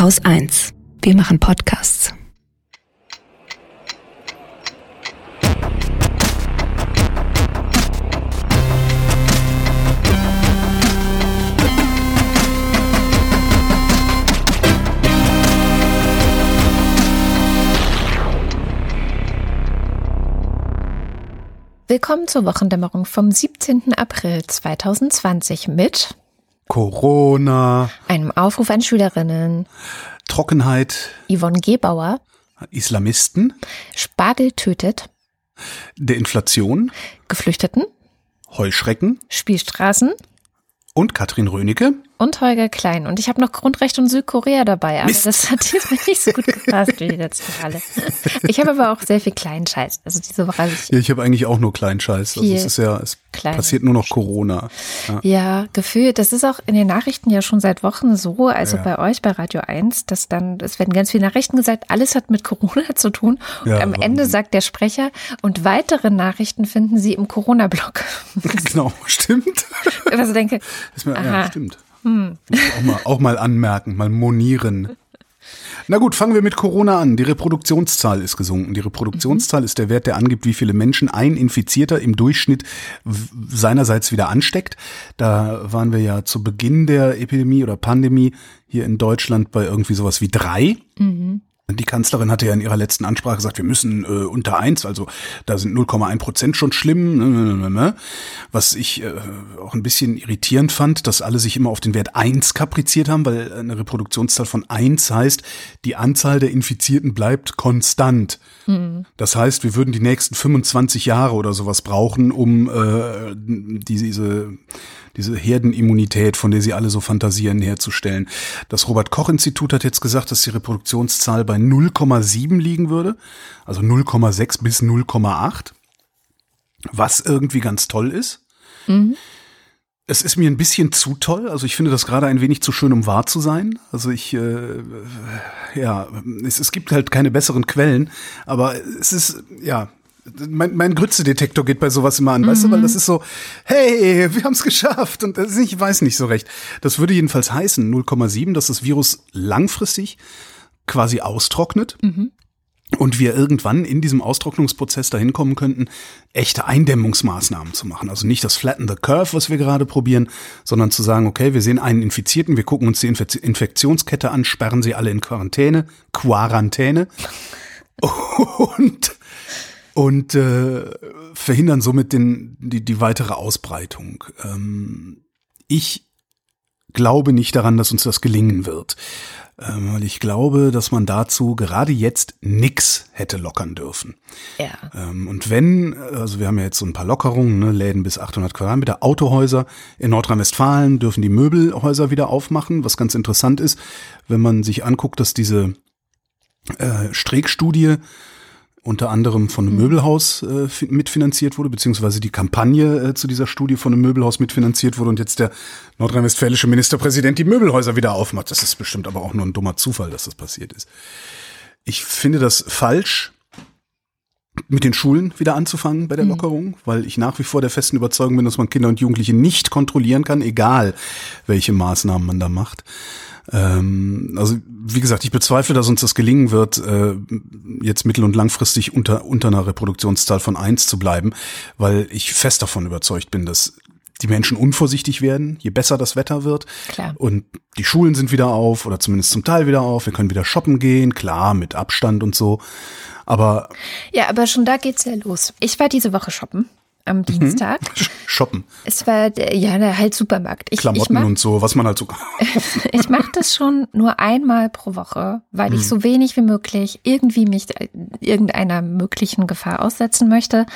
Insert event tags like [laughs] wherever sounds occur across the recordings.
Haus 1. Wir machen Podcasts. Willkommen zur Wochendämmerung vom 17. April 2020 mit Corona, einem Aufruf an Schülerinnen, Trockenheit, Yvonne Gebauer, Islamisten, Spargel tötet, der Inflation, Geflüchteten, Heuschrecken. Spielstraßen. Und Katrin Rönecke. Und Holger Klein. Und ich habe noch Grundrecht und Südkorea dabei, aber Mist. das hat diesmal nicht so gut gepasst wie die letzten Male. Ich habe aber auch sehr viel kleinen Scheiß. Also diese Woche habe ich Ja, ich habe eigentlich auch nur kleinen Scheiß. Also es ist ja, es Kleines. passiert nur noch Corona. Ja. Ja, gefühlt. Das ist auch in den Nachrichten ja schon seit Wochen so, also Ja. bei euch bei Radio 1, dass dann, es werden ganz viele Nachrichten gesagt, alles hat mit Corona [laughs] zu tun. Und Ja, am. Ende sagt der Sprecher, und weitere Nachrichten finden Sie im Corona-Blog. [laughs] genau, stimmt. [laughs] Also denke, Ist mir, ja, Aha. stimmt. Ich Auch mal, auch mal anmerken, mal monieren. Na gut, fangen wir mit Corona an. Die Reproduktionszahl ist gesunken. Die Reproduktionszahl ist der Wert, der angibt, wie viele Menschen ein Infizierter im Durchschnitt seinerseits wieder ansteckt. Da waren wir ja zu Beginn der Epidemie oder Pandemie hier in Deutschland bei irgendwie sowas wie drei. Die Kanzlerin hatte ja in ihrer letzten Ansprache gesagt, wir müssen äh, unter eins, also da sind 0,1 Prozent schon schlimm. Ne, ne, ne. Was ich äh, auch ein bisschen irritierend fand, dass alle sich immer auf den Wert eins kapriziert haben, weil eine Reproduktionszahl von eins heißt, die Anzahl der Infizierten bleibt konstant. Das heißt, wir würden die nächsten 25 Jahre oder sowas brauchen, um äh, diese, diese Herdenimmunität, von der sie alle so fantasieren, herzustellen. Das Robert-Koch-Institut hat jetzt gesagt, dass die Reproduktionszahl bei 0,7 liegen würde, also 0,6 bis 0,8, was irgendwie ganz toll ist. Es ist mir ein bisschen zu toll. Also ich finde das gerade ein wenig zu schön, um wahr zu sein. Also ich, äh, ja, es, es gibt halt keine besseren Quellen, aber es ist, ja, mein, mein Grützedetektor geht bei sowas immer an, weißt du, weil das ist so, hey, wir haben es geschafft und das ist, ich weiß nicht so recht. Das würde jedenfalls heißen 0,7, dass das Virus langfristig quasi austrocknet und wir irgendwann in diesem Austrocknungsprozess dahin kommen könnten, echte Eindämmungsmaßnahmen zu machen. Also nicht das Flatten the Curve, was wir gerade probieren, sondern zu sagen, okay, wir sehen einen Infizierten, wir gucken uns die Infe Infektionskette an, sperren sie alle in Quarantäne, Quarantäne [laughs] und und äh, verhindern somit den, die, die weitere Ausbreitung. Ähm, ich glaube nicht daran, dass uns das gelingen wird. Ähm, weil ich glaube, dass man dazu gerade jetzt nix hätte lockern dürfen. ja. Ähm, und wenn, also wir haben ja jetzt so ein paar Lockerungen, ne, Läden bis 800 Quadratmeter, Autohäuser in Nordrhein-Westfalen dürfen die Möbelhäuser wieder aufmachen, was ganz interessant ist, wenn man sich anguckt, dass diese äh, Streeck-Studie unter anderem von einem Möbelhaus äh, fi- mitfinanziert wurde, beziehungsweise die Kampagne äh, zu dieser Studie von einem Möbelhaus mitfinanziert wurde und jetzt der nordrhein-westfälische Ministerpräsident die Möbelhäuser wieder aufmacht. Das ist bestimmt aber auch nur ein dummer Zufall, dass das passiert ist. Ich finde das falsch, mit den Schulen wieder anzufangen bei der Lockerung, weil ich nach wie vor der festen Überzeugung bin, dass man Kinder und Jugendliche nicht kontrollieren kann, egal welche Maßnahmen man da macht. Ähm, also wie gesagt, ich bezweifle, dass uns das gelingen wird, äh, jetzt mittel- und langfristig unter, unter einer Reproduktionszahl von eins zu bleiben, weil ich fest davon überzeugt bin, dass die Menschen unvorsichtig werden, je besser das Wetter wird. Klar. Und die Schulen sind wieder auf oder zumindest zum Teil wieder auf. Wir können wieder shoppen gehen, klar, mit Abstand und so. Aber Ja, aber schon da geht's ja los. Ich war diese Woche shoppen am Dienstag. sch- shoppen, Es war ja halt Supermarkt. Ich, ich Klamotten mach, und so, was man halt so. [laughs] ich mache das schon nur einmal pro Woche, weil Mhm. ich so wenig wie möglich irgendwie mich äh, irgendeiner möglichen Gefahr aussetzen möchte.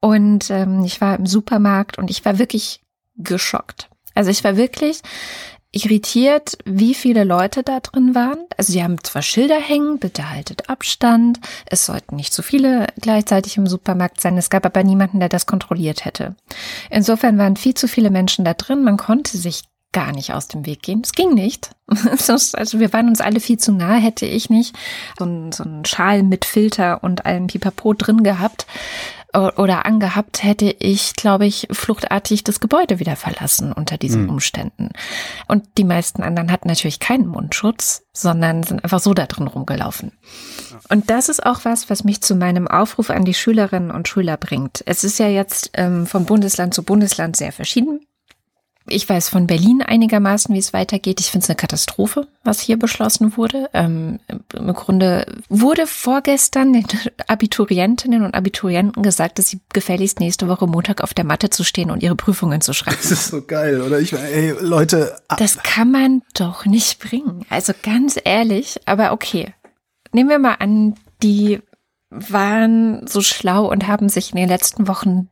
Und ähm, ich war im Supermarkt und ich war wirklich geschockt. Also ich war wirklich irritiert, wie viele Leute da drin waren. Also die haben zwar Schilder hängen, bitte haltet Abstand. Es sollten nicht zu viele gleichzeitig im Supermarkt sein. Es gab aber niemanden, der das kontrolliert hätte. Insofern waren viel zu viele Menschen da drin. Man konnte sich gar nicht aus dem Weg gehen. Es ging nicht. [laughs] Also wir waren uns alle viel zu nah, hätte ich nicht so einen, so einen Schal mit Filter und allem Pipapo drin gehabt. Oder angehabt, hätte ich, glaube ich, fluchtartig das Gebäude wieder verlassen unter diesen mhm. Umständen. Und die meisten anderen hatten natürlich keinen Mundschutz, sondern sind einfach so da drin rumgelaufen. Und das ist auch was, was mich zu meinem Aufruf an die Schülerinnen und Schüler bringt. Es ist ja jetzt ähm, von Bundesland zu Bundesland sehr verschieden. Ich weiß von Berlin einigermaßen, wie es weitergeht. Ich finde es eine Katastrophe, was hier beschlossen wurde. Ähm, Im Grunde wurde vorgestern den [laughs] Abiturientinnen und Abiturienten gesagt, dass sie gefälligst nächste Woche Montag auf der Matte zu stehen und ihre Prüfungen zu schreiben. Das ist so geil, oder? Ich, ey, Leute. Ah. Das kann man doch nicht bringen. Also ganz ehrlich, aber okay. Nehmen wir mal an, die waren so schlau und haben sich in den letzten Wochen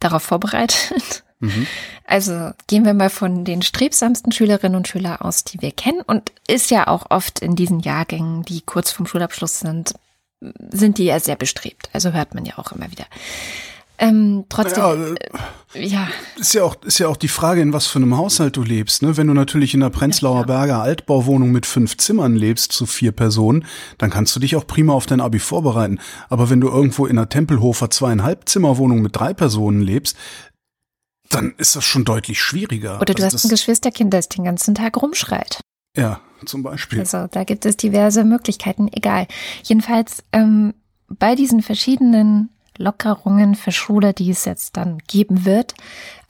darauf vorbereitet Mhm. Also gehen wir mal von den strebsamsten Schülerinnen und Schülern aus, die wir kennen. Und ist ja auch oft in diesen Jahrgängen, die kurz vorm Schulabschluss sind, sind die ja sehr bestrebt. Also hört man ja auch immer wieder. Ähm, trotzdem, ja, äh, ja. Ist ja auch, ist ja auch die Frage, in was für einem Haushalt du lebst. Ne? Wenn du natürlich in der Prenzlauer ja, Berger Altbauwohnung mit fünf Zimmern lebst, zu vier Personen, dann kannst du dich auch prima auf dein Abi vorbereiten. Aber wenn du irgendwo in einer Tempelhofer zweieinhalb Zimmerwohnung mit drei Personen lebst, dann ist das schon deutlich schwieriger. Oder du also hast ein Geschwisterkind, das den ganzen Tag rumschreit. Ja, zum Beispiel. Also da gibt es diverse Möglichkeiten, egal. Jedenfalls ähm, bei diesen verschiedenen Lockerungen für Schule, die es jetzt dann geben wird,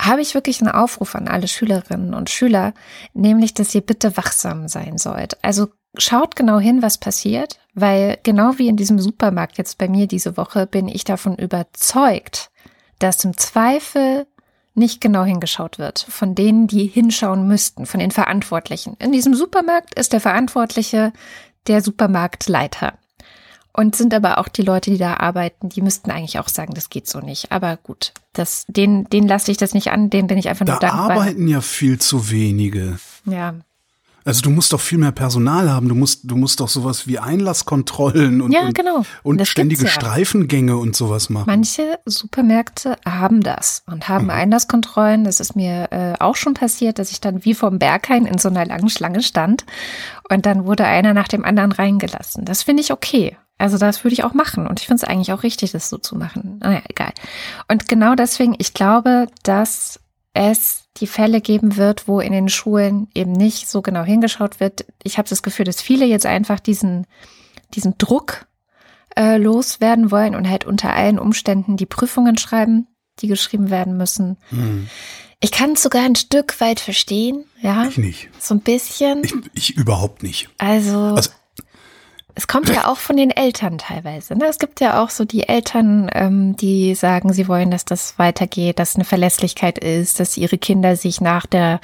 habe ich wirklich einen Aufruf an alle Schülerinnen und Schüler, nämlich, dass ihr bitte wachsam sein sollt. Also schaut genau hin, was passiert, weil genau wie in diesem Supermarkt jetzt bei mir diese Woche bin ich davon überzeugt, dass im Zweifel nicht genau hingeschaut wird von denen, die hinschauen müssten, von den Verantwortlichen. In diesem Supermarkt ist der Verantwortliche der Supermarktleiter. Und sind aber auch die Leute, die da arbeiten, die müssten eigentlich auch sagen, das geht so nicht. Aber gut, das, den, den lasse ich das nicht an, den bin ich einfach nur da dankbar. Da arbeiten ja viel zu wenige. Ja, also du musst doch viel mehr Personal haben. Du musst, du musst doch sowas wie Einlasskontrollen und, ja, genau. und, und ständige ja. Streifengänge und sowas machen. Manche Supermärkte haben das und haben mhm. Einlasskontrollen. Das ist mir äh, auch schon passiert, dass ich dann wie vom Berghain in so einer langen Schlange stand und dann wurde einer nach dem anderen reingelassen. Das finde ich okay. Also das würde ich auch machen und ich finde es eigentlich auch richtig, das so zu machen. Naja, egal. Und genau deswegen, ich glaube, dass es die Fälle geben wird, wo in den Schulen eben nicht so genau hingeschaut wird. Ich habe das Gefühl, dass viele jetzt einfach diesen, diesen Druck äh, loswerden wollen und halt unter allen Umständen die Prüfungen schreiben, die geschrieben werden müssen. Hm. Ich kann es sogar ein Stück weit verstehen, ja. Ich nicht. So ein bisschen. Ich, ich überhaupt nicht. Also, also es kommt ja auch von den Eltern teilweise. Ne? Es gibt ja auch so die Eltern, ähm, die sagen, sie wollen, dass das weitergeht, dass eine Verlässlichkeit ist, dass ihre Kinder sich nach der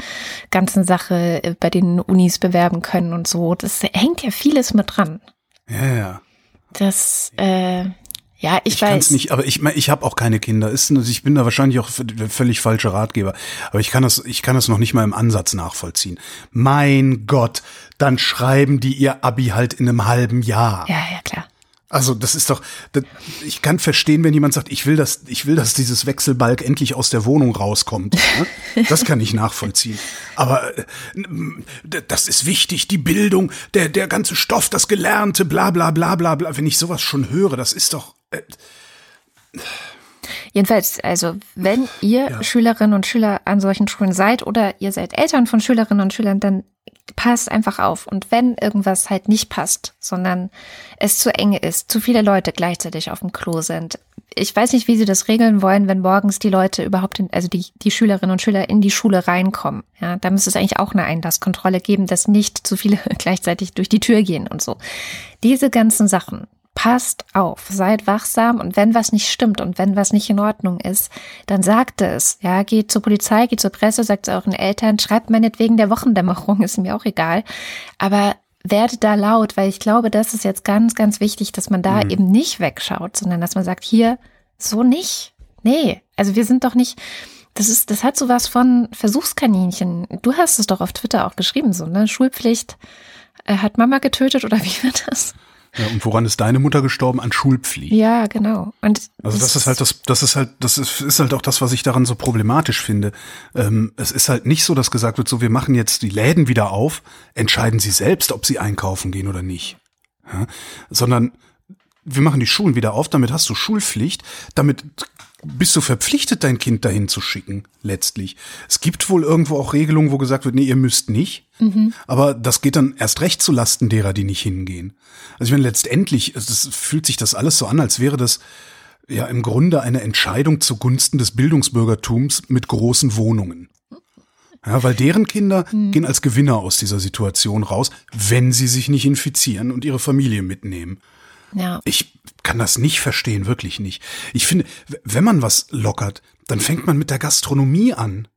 ganzen Sache äh, bei den Unis bewerben können und so. Das hängt ja vieles mit dran. Ja, ja. Das, äh, ja, ich, ich weiß. Kann's nicht, aber ich, ich habe auch keine Kinder. Ist, ich bin da wahrscheinlich auch völlig falscher Ratgeber. Aber ich kann das, ich kann das noch nicht mal im Ansatz nachvollziehen. Mein Gott, dann schreiben die ihr Abi halt in einem halben Jahr. Ja, ja, klar. Also das ist doch, das, ich kann verstehen, wenn jemand sagt, ich will, dass ich will, dass dieses Wechselbalg endlich aus der Wohnung rauskommt. Ne? [laughs] Das kann ich nachvollziehen. Aber äh, das ist wichtig, die Bildung, der der ganze Stoff, das Gelernte, bla bla bla bla bla. Wenn ich sowas schon höre, das ist doch. Jedenfalls, also wenn ihr ja. Schülerinnen und Schüler an solchen Schulen seid oder ihr seid Eltern von Schülerinnen und Schülern, dann passt einfach auf. Und wenn irgendwas halt nicht passt, sondern es zu eng ist, zu viele Leute gleichzeitig auf dem Klo sind. Ich weiß nicht, wie sie das regeln wollen, wenn morgens die Leute überhaupt, in, also die, die Schülerinnen und Schüler in die Schule reinkommen. Ja, da müsste es eigentlich auch eine Einlasskontrolle geben, dass nicht zu viele [laughs] gleichzeitig durch die Tür gehen und so. Diese ganzen Sachen, passt auf, seid wachsam und wenn was nicht stimmt und wenn was nicht in Ordnung ist, dann sagt es. Ja, geht zur Polizei, geht zur Presse, sagt es euren Eltern, schreibt meinetwegen der Wochendämmerung, [laughs] ist mir auch egal. Aber werdet da laut, weil ich glaube, das ist jetzt ganz, ganz wichtig, dass man da mhm. eben nicht wegschaut, sondern dass man sagt, hier, so nicht. Nee, also wir sind doch nicht, das ist, das hat sowas von Versuchskaninchen. Du hast es doch auf Twitter auch geschrieben, so, ne? Schulpflicht äh, hat Mama getötet oder [laughs] wie war das? Ja, und woran ist deine Mutter gestorben? An Schulpflicht. Ja, genau. Und also das ist halt das, das ist halt, das ist, ist halt auch das, was ich daran so problematisch finde. Ähm, es ist halt nicht so, dass gesagt wird, so wir machen jetzt die Läden wieder auf, entscheiden Sie selbst, ob Sie einkaufen gehen oder nicht, ja? sondern wir machen die Schulen wieder auf, damit hast du Schulpflicht, damit bist du verpflichtet, dein Kind dahin zu schicken, letztlich. Es gibt wohl irgendwo auch Regelungen, wo gesagt wird, nee, ihr müsst nicht. Mhm. Aber das geht dann erst recht zu Lasten derer, die nicht hingehen. Also ich meine, letztendlich, es fühlt sich das alles so an, als wäre das ja im Grunde eine Entscheidung zugunsten des Bildungsbürgertums mit großen Wohnungen. Ja, weil deren Kinder mhm. gehen als Gewinner aus dieser Situation raus, wenn sie sich nicht infizieren und ihre Familie mitnehmen. Ja. Ich kann das nicht verstehen, wirklich nicht. Ich finde, wenn man was lockert, dann fängt man mit der Gastronomie an.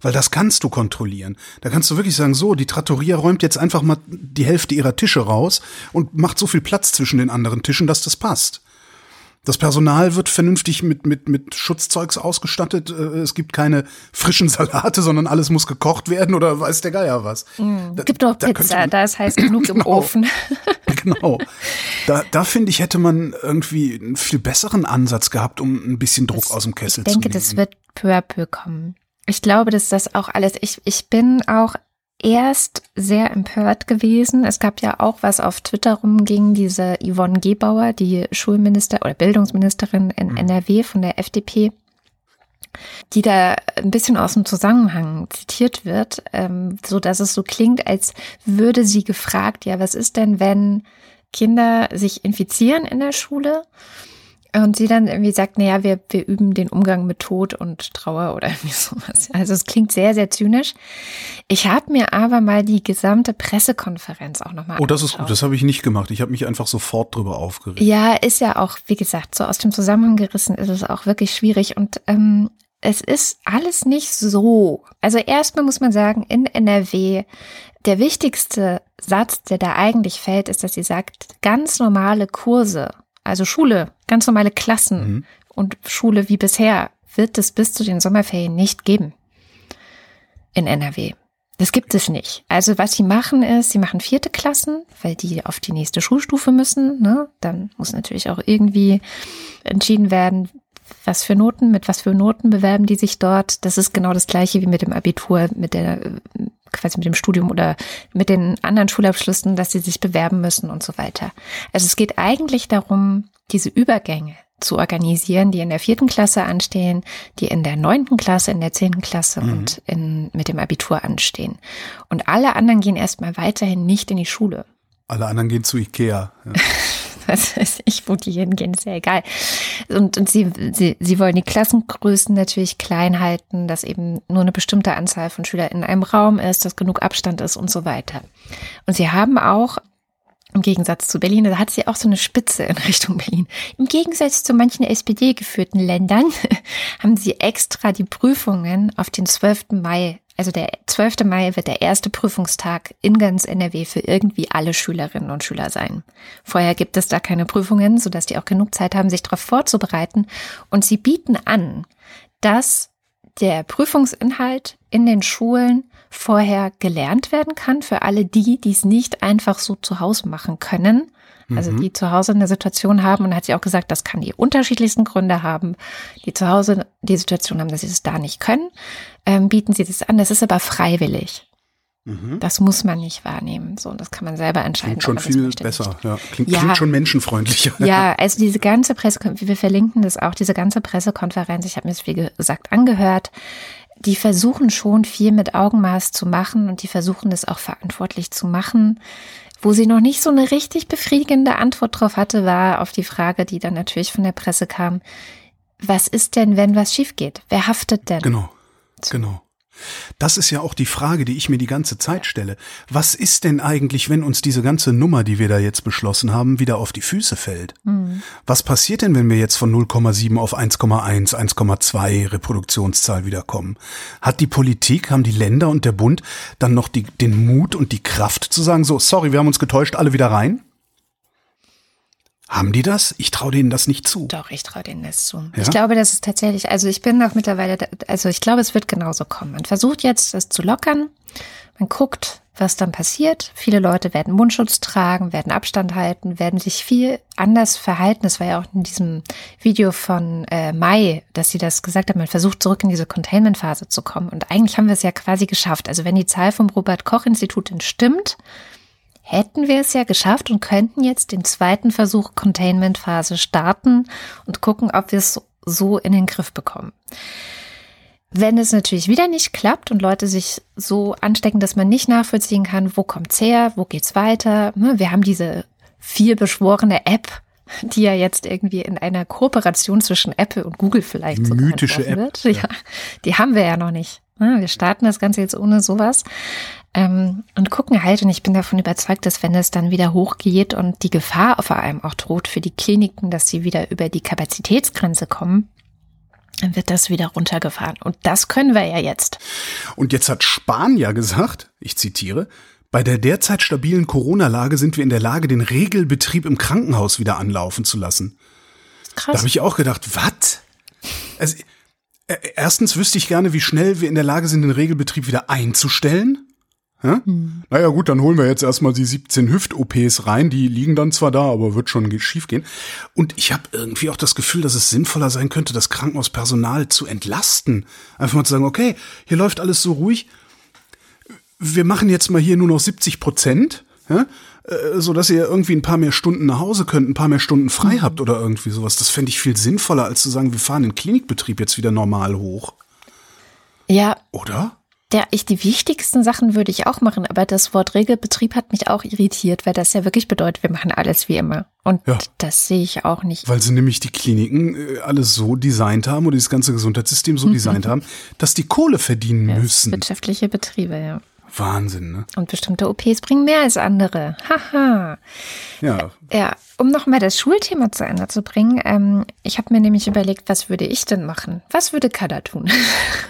Weil das kannst du kontrollieren. Da kannst du wirklich sagen, so, die Trattoria räumt jetzt einfach mal die Hälfte ihrer Tische raus und macht so viel Platz zwischen den anderen Tischen, dass das passt. Das Personal wird vernünftig mit, mit, mit Schutzzeugs ausgestattet. Äh, es gibt keine frischen [laughs] Salate, sondern alles muss gekocht werden oder weiß der Geier was. Mm, da, gibt doch Pizza, man, da ist heiß genug [laughs] genau, im Ofen. [laughs] genau. Da, da finde ich, hätte man irgendwie einen viel besseren Ansatz gehabt, um ein bisschen Druck das, aus dem Kessel zu nehmen. Ich denke, das wird peu à peu kommen. Ich glaube, dass das auch alles, ich, ich bin auch erst sehr empört gewesen. Es gab ja auch was auf Twitter rumging, diese Yvonne Gebauer, die Schulminister oder Bildungsministerin in mhm. NRW von der FDP, die da ein bisschen aus dem Zusammenhang zitiert wird, ähm, so dass es so klingt, als würde sie gefragt, ja, was ist denn, wenn Kinder sich infizieren in der Schule? Und sie dann irgendwie sagt, naja, wir, wir üben den Umgang mit Tod und Trauer oder [laughs] irgendwie sowas. Also es klingt sehr, sehr zynisch. Ich habe mir aber mal die gesamte Pressekonferenz auch nochmal Oh, das ist gut, das habe ich nicht gemacht. Ich habe mich einfach sofort drüber aufgeregt. Ja, ist ja auch, wie gesagt, so aus dem Zusammenhang gerissen ist es auch wirklich schwierig. Und ähm, es ist alles nicht so. Also erstmal muss man sagen, in NRW, der wichtigste Satz, der da eigentlich fällt, ist, dass sie sagt, ganz normale Kurse also Schule, ganz normale Klassen mhm. und Schule wie bisher wird es bis zu den Sommerferien nicht geben in NRW. Das gibt es nicht. Also was sie machen ist, sie machen vierte Klassen, weil die auf die nächste Schulstufe müssen. Ne? Dann muss natürlich auch irgendwie entschieden werden, was für Noten, mit was für Noten bewerben die sich dort. Das ist genau das gleiche wie mit dem Abitur, mit der quasi mit dem Studium oder mit den anderen Schulabschlüssen, dass sie sich bewerben müssen und so weiter. Also es geht eigentlich darum, diese Übergänge zu organisieren, die in der vierten Klasse anstehen, die in der neunten Klasse, in der zehnten Klasse mhm. und in, mit dem Abitur anstehen. Und alle anderen gehen erstmal weiterhin nicht in die Schule. Alle anderen gehen zu Ikea. Ja. [laughs] was weiß ich, wo die hingehen, ist ja egal. Und, und sie, sie, sie wollen die Klassengrößen natürlich klein halten, dass eben nur eine bestimmte Anzahl von Schülern in einem Raum ist, dass genug Abstand ist und so weiter. Und sie haben auch im Gegensatz zu Berlin, da hat sie auch so eine Spitze in Richtung Berlin. Im Gegensatz zu manchen SPD-geführten Ländern [laughs] haben sie extra die Prüfungen auf den 12. Mai also der 12. Mai wird der erste Prüfungstag in ganz NRW für irgendwie alle Schülerinnen und Schüler sein. Vorher gibt es da keine Prüfungen, sodass die auch genug Zeit haben, sich darauf vorzubereiten. Und sie bieten an, dass der Prüfungsinhalt in den Schulen vorher gelernt werden kann für alle die, die es nicht einfach so zu Hause machen können, also mhm. die zu Hause eine Situation haben und hat sie auch gesagt, das kann die unterschiedlichsten Gründe haben, die zu Hause die Situation haben, dass sie es da nicht können, ähm, bieten sie das an. Das ist aber freiwillig. Mhm. Das muss man nicht wahrnehmen. So, das kann man selber entscheiden. Klingt schon viel besser. Ja. Klingt, ja. klingt schon menschenfreundlicher. Ja, [laughs] also diese ganze Pressekonferenz, wir verlinken das auch, diese ganze Pressekonferenz, ich habe mir das wie gesagt angehört. Die versuchen schon viel mit Augenmaß zu machen und die versuchen das auch verantwortlich zu machen. Wo sie noch nicht so eine richtig befriedigende Antwort drauf hatte, war auf die Frage, die dann natürlich von der Presse kam, was ist denn, wenn was schief geht? Wer haftet denn? Genau, genau. Das ist ja auch die Frage, die ich mir die ganze Zeit stelle. Was ist denn eigentlich, wenn uns diese ganze Nummer, die wir da jetzt beschlossen haben, wieder auf die Füße fällt? Mhm. Was passiert denn, wenn wir jetzt von 0,7 auf 1,1, 1,2 Reproduktionszahl wiederkommen? Hat die Politik, haben die Länder und der Bund dann noch die, den Mut und die Kraft zu sagen, so, sorry, wir haben uns getäuscht, alle wieder rein? Haben die das? Ich traue denen das nicht zu. Doch, ich traue denen das zu. Ja? Ich glaube, das ist tatsächlich, also ich bin auch mittlerweile, also ich glaube, es wird genauso kommen. Man versucht jetzt, das zu lockern. Man guckt, was dann passiert. Viele Leute werden Mundschutz tragen, werden Abstand halten, werden sich viel anders verhalten. Das war ja auch in diesem Video von äh, Mai, dass sie das gesagt haben. Man versucht zurück in diese Containment-Phase zu kommen. Und eigentlich haben wir es ja quasi geschafft. Also wenn die Zahl vom Robert-Koch-Institut stimmt, hätten wir es ja geschafft und könnten jetzt den zweiten Versuch Containment-Phase starten und gucken, ob wir es so in den Griff bekommen. Wenn es natürlich wieder nicht klappt und Leute sich so anstecken, dass man nicht nachvollziehen kann, wo kommt's her, wo geht's weiter. Ne, wir haben diese viel beschworene App, die ja jetzt irgendwie in einer Kooperation zwischen Apple und Google vielleicht so mythische App. Wird. [laughs] Ja, die haben wir ja noch nicht. Ne, wir starten das Ganze jetzt ohne sowas ähm, und gucken halt. Und ich bin davon überzeugt, dass wenn es dann wieder hochgeht und die Gefahr vor allem auch droht für die Kliniken, dass sie wieder über die Kapazitätsgrenze kommen, dann wird das wieder runtergefahren. Und das können wir ja jetzt. Und jetzt hat Spahn ja gesagt, ich zitiere, bei der derzeit stabilen Corona-Lage sind wir in der Lage, den Regelbetrieb im Krankenhaus wieder anlaufen zu lassen. Krass. Da habe ich auch gedacht, was? Also, äh, erstens wüsste ich gerne, wie schnell wir in der Lage sind, den Regelbetrieb wieder einzustellen. Ja? Hm. Naja gut, dann holen wir jetzt erstmal die 17 Hüft-OPs rein. Die liegen dann zwar da, aber wird schon schief gehen. Und ich habe irgendwie auch das Gefühl, dass es sinnvoller sein könnte, das Krankenhauspersonal zu entlasten. Einfach mal zu sagen, okay, hier läuft alles so ruhig. Wir machen jetzt mal hier nur noch 70 Prozent. Ja? Äh, so dass ihr irgendwie ein paar mehr Stunden nach Hause könnt, ein paar mehr Stunden frei mhm. habt oder irgendwie sowas. Das fände ich viel sinnvoller, als zu sagen, wir fahren den Klinikbetrieb jetzt wieder normal hoch. Ja. Oder? Ja, ich, die wichtigsten Sachen würde ich auch machen, aber das Wort Regelbetrieb hat mich auch irritiert, weil das ja wirklich bedeutet, wir machen alles wie immer. Und ja. das sehe ich auch nicht. Weil sie nämlich die Kliniken äh, alles so designt haben oder dieses ganze Gesundheitssystem so mhm. designt haben, dass die Kohle verdienen ja, müssen. Wirtschaftliche Betriebe, ja. Wahnsinn, ne? Und bestimmte OPs bringen mehr als andere. Haha. Ja. Ja, um nochmal das Schulthema zu Ende zu bringen, ähm, ich habe mir nämlich überlegt, was würde ich denn machen? Was würde Kada tun?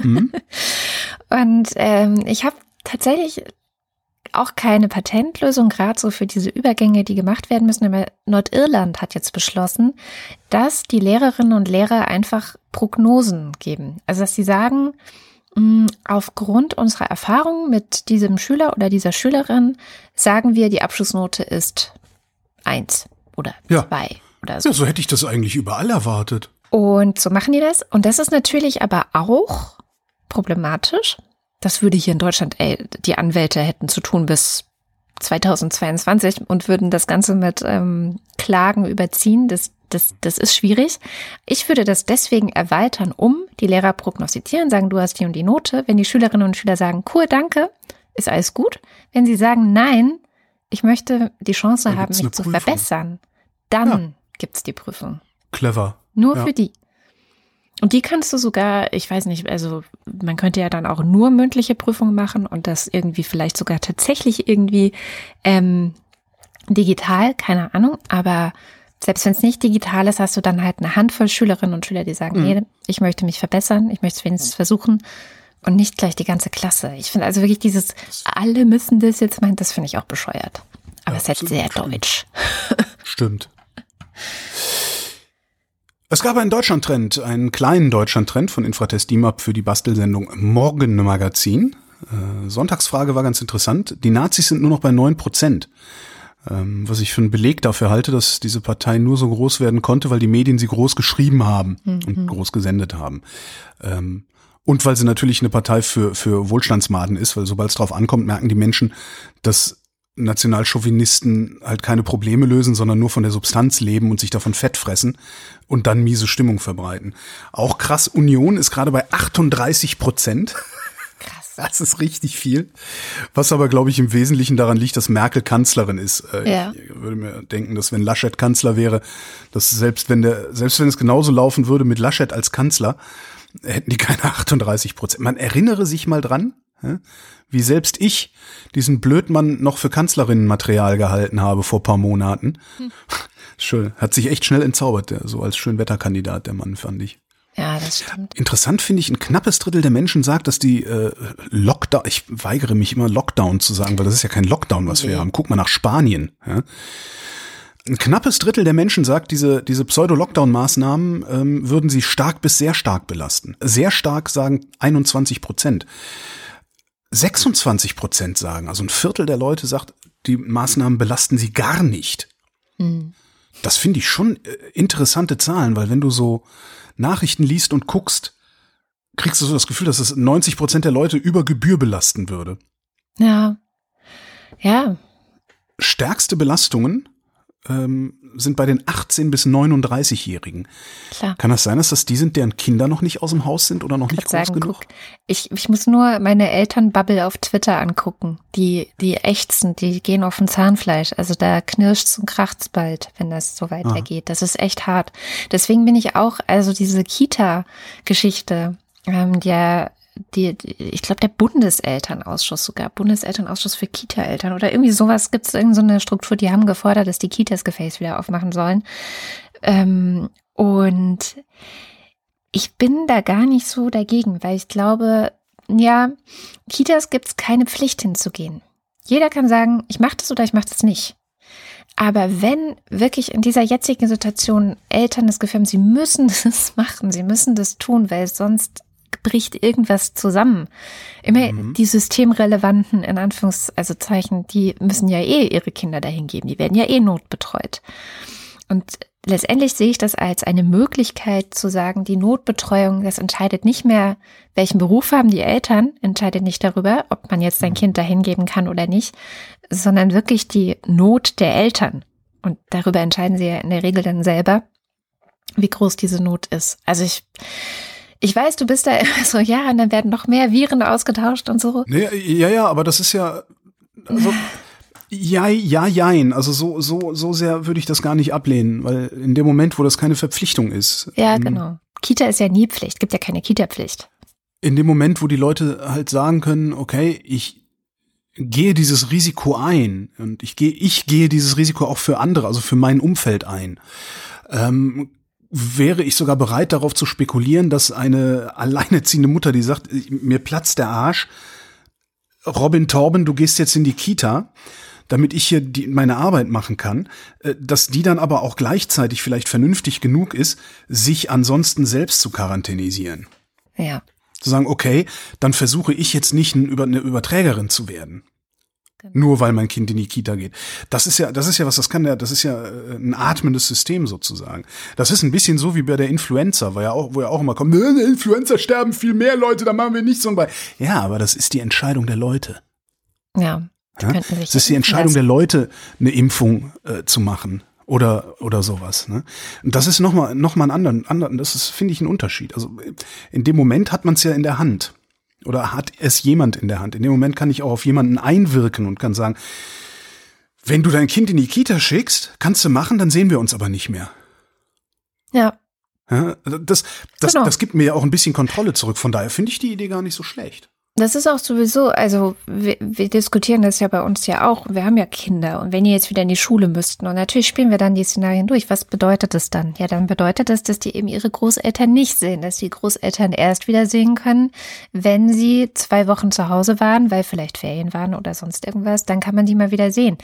Mhm. [laughs] Und ähm, ich habe tatsächlich auch keine Patentlösung, gerade so für diese Übergänge, die gemacht werden müssen. Aber Nordirland hat jetzt beschlossen, dass die Lehrerinnen und Lehrer einfach Prognosen geben. Also dass sie sagen, aufgrund unserer Erfahrung mit diesem Schüler oder dieser Schülerin sagen wir, die Abschlussnote ist eins oder ja. zwei oder so. Ja, so hätte ich das eigentlich überall erwartet. Und so machen die das. Und das ist natürlich aber auch problematisch. Das würde hier in Deutschland, ey, die Anwälte hätten zu tun bis 2022 und würden das Ganze mit ähm, Klagen überziehen. Das das, das ist schwierig. Ich würde das deswegen erweitern, um die Lehrer prognostizieren, sagen, du hast die und die Note. Wenn die Schülerinnen und Schüler sagen, cool, danke, ist alles gut. Wenn sie sagen, nein, ich möchte die Chance haben, mich zu verbessern, dann ja. gibt's die Prüfung. Clever. Nur ja. für die. Und die kannst du sogar, ich weiß nicht, also man könnte ja dann auch nur mündliche Prüfungen machen und das irgendwie vielleicht sogar tatsächlich irgendwie ähm, digital, keine Ahnung, aber selbst wenn es nicht digital ist, hast du dann halt eine Handvoll Schülerinnen und Schüler, die sagen, mhm. nee, ich möchte mich verbessern, ich möchte es wenigstens versuchen und nicht gleich die ganze Klasse. Ich finde also wirklich dieses, alle müssen das jetzt meinen, das finde ich auch bescheuert. Aber es ist halt sehr deutsch. Stimmt. Es gab einen Deutschland-Trend, einen kleinen Deutschland-Trend von Infratest DIMAP für die Bastelsendung Morgen Magazin. Äh, Sonntagsfrage war ganz interessant. Die Nazis sind nur noch bei neun Prozent. Ähm, was ich für einen Beleg dafür halte, dass diese Partei nur so groß werden konnte, weil die Medien sie groß geschrieben haben mhm. und groß gesendet haben. Ähm, und weil sie natürlich eine Partei für, für Wohlstandsmaden ist, weil sobald es drauf ankommt, merken die Menschen, dass Nationalchauvinisten halt keine Probleme lösen, sondern nur von der Substanz leben und sich davon Fett fressen und dann miese Stimmung verbreiten. Auch krass, Union ist gerade bei 38 Prozent. Das ist richtig viel. Was aber, glaube ich, im Wesentlichen daran liegt, dass Merkel Kanzlerin ist. Äh, ja. Ich würde mir denken, dass wenn Laschet Kanzler wäre, dass selbst wenn der, selbst wenn es genauso laufen würde mit Laschet als Kanzler, hätten die keine 38 Prozent. Man erinnere sich mal dran, wie selbst ich diesen Blödmann noch für Kanzlerinnenmaterial gehalten habe vor paar Monaten. Hm. [laughs] Schön. Hat sich echt schnell entzaubert, der, so als Schönwetterkandidat, der Mann, fand ich. Ja, das stimmt. Interessant finde ich, ein knappes Drittel der Menschen sagt, dass die äh, Lockdown, ich weigere mich immer Lockdown zu sagen, weil das ist ja kein Lockdown, was nee. wir haben. Guck mal nach Spanien. Ja? Ein knappes Drittel der Menschen sagt, diese, diese Pseudo-Lockdown-Maßnahmen ähm, würden sie stark bis sehr stark belasten. Sehr stark sagen 21 Prozent. 26 Prozent sagen, also ein Viertel der Leute sagt, die Maßnahmen belasten sie gar nicht. Mhm. Das finde ich schon äh, interessante Zahlen, weil wenn du so Nachrichten liest und guckst, kriegst du so das Gefühl, dass es 90 Prozent der Leute über Gebühr belasten würde. Ja. Ja. stärkste Belastungen ähm, sind bei den 18 bis 39-Jährigen. Klar. Kann das sein, dass das die sind, deren Kinder noch nicht aus dem Haus sind oder noch nicht groß sagen, genug? guck, ich, ich muss nur meine Elternbubble auf Twitter angucken. Die, die ächzen, die gehen auf ein Zahnfleisch. Also da knirscht's und kracht's bald, wenn das so weitergeht. Das ist echt hart. Deswegen bin ich auch, also diese Kita-Geschichte, ähm, der die, die ich glaube, der Bundeselternausschuss sogar, Bundeselternausschuss für Kita-Eltern oder irgendwie sowas gibt es irgendeine so Struktur, die haben gefordert, dass die Kitas Gefäß wieder aufmachen sollen. Ähm, und ich bin da gar nicht so dagegen, weil ich glaube, ja, Kitas gibt es keine Pflicht hinzugehen. Jeder kann sagen, ich mache das oder ich mache das nicht. Aber wenn wirklich in dieser jetzigen Situation Eltern das Gefühl haben, sie müssen [laughs] das machen, sie müssen das tun, weil sonst bricht irgendwas zusammen. Immer mhm. die systemrelevanten, in Anführungszeichen, also Zeichen, die müssen ja eh ihre Kinder dahin geben. Die werden ja eh notbetreut. Und letztendlich sehe ich das als eine Möglichkeit zu sagen, die Notbetreuung, das entscheidet nicht mehr, welchen Beruf haben die Eltern, entscheidet nicht darüber, ob man jetzt sein Kind dahin geben kann oder nicht, sondern wirklich die Not der Eltern. Und darüber entscheiden sie ja in der Regel dann selber, wie groß diese Not ist. Also ich, ich weiß, du bist da [laughs] immer so, ja, und dann werden noch mehr Viren ausgetauscht und so. Nee, ja, ja, aber das ist ja, also, ja, ja, jein. Also so, so, so sehr würde ich das gar nicht ablehnen, weil in dem Moment, wo das keine Verpflichtung ist. Ja, ähm, genau. Kita ist ja nie Pflicht, gibt ja keine Kita-Pflicht. In dem Moment, wo die Leute halt sagen können, okay, ich gehe dieses Risiko ein und ich gehe, ich gehe dieses Risiko auch für andere, also für mein Umfeld ein. Ähm, wäre ich sogar bereit, darauf zu spekulieren, dass eine [laughs] alleineziehende Mutter, die sagt, mir platzt der Arsch, Robin Torben, du gehst jetzt in die Kita, damit ich hier die, meine Arbeit machen kann, äh, dass die dann aber auch gleichzeitig vielleicht vernünftig genug ist, sich ansonsten selbst zu quarantänisieren. Ja. Zu sagen, okay, dann versuche ich jetzt nicht eine Überträgerin zu werden. Genau. Nur weil mein Kind in die Kita geht. Das ist ja, das ist ja was, das kann ja, das ist ja äh, ein atmendes System sozusagen. Das ist ein bisschen so wie bei der Influenza, wo ja auch, wo ja auch immer kommt, ne, Influenza sterben viel mehr Leute, da machen wir nicht so bei. Ja, aber das ist die Entscheidung der Leute. Ja. ja? Es ist die Entscheidung der Leute, eine Impfung äh, zu machen oder oder sowas. Ne? Und das ist nochmal noch mal einen anderen, anderen, das ist finde ich ein Unterschied. Also in dem Moment hat man es ja in der Hand. Oder hat es jemand in der Hand? In dem Moment kann ich auch auf jemanden einwirken und kann sagen, wenn du dein Kind in die Kita schickst, kannst du machen, dann sehen wir uns aber nicht mehr. Ja. ja das, das, genau. das gibt mir ja auch ein bisschen Kontrolle zurück. Von daher finde ich die Idee gar nicht so schlecht. Das ist auch sowieso, also wir, wir, diskutieren das ja bei uns ja auch. Wir haben ja Kinder und wenn ihr jetzt wieder in die Schule müssten und natürlich spielen wir dann die Szenarien durch. Was bedeutet das dann? Ja, dann bedeutet das, dass die eben ihre Großeltern nicht sehen, dass die Großeltern erst wieder sehen können, wenn sie zwei Wochen zu Hause waren, weil vielleicht Ferien waren oder sonst irgendwas. Dann kann man die mal wieder sehen.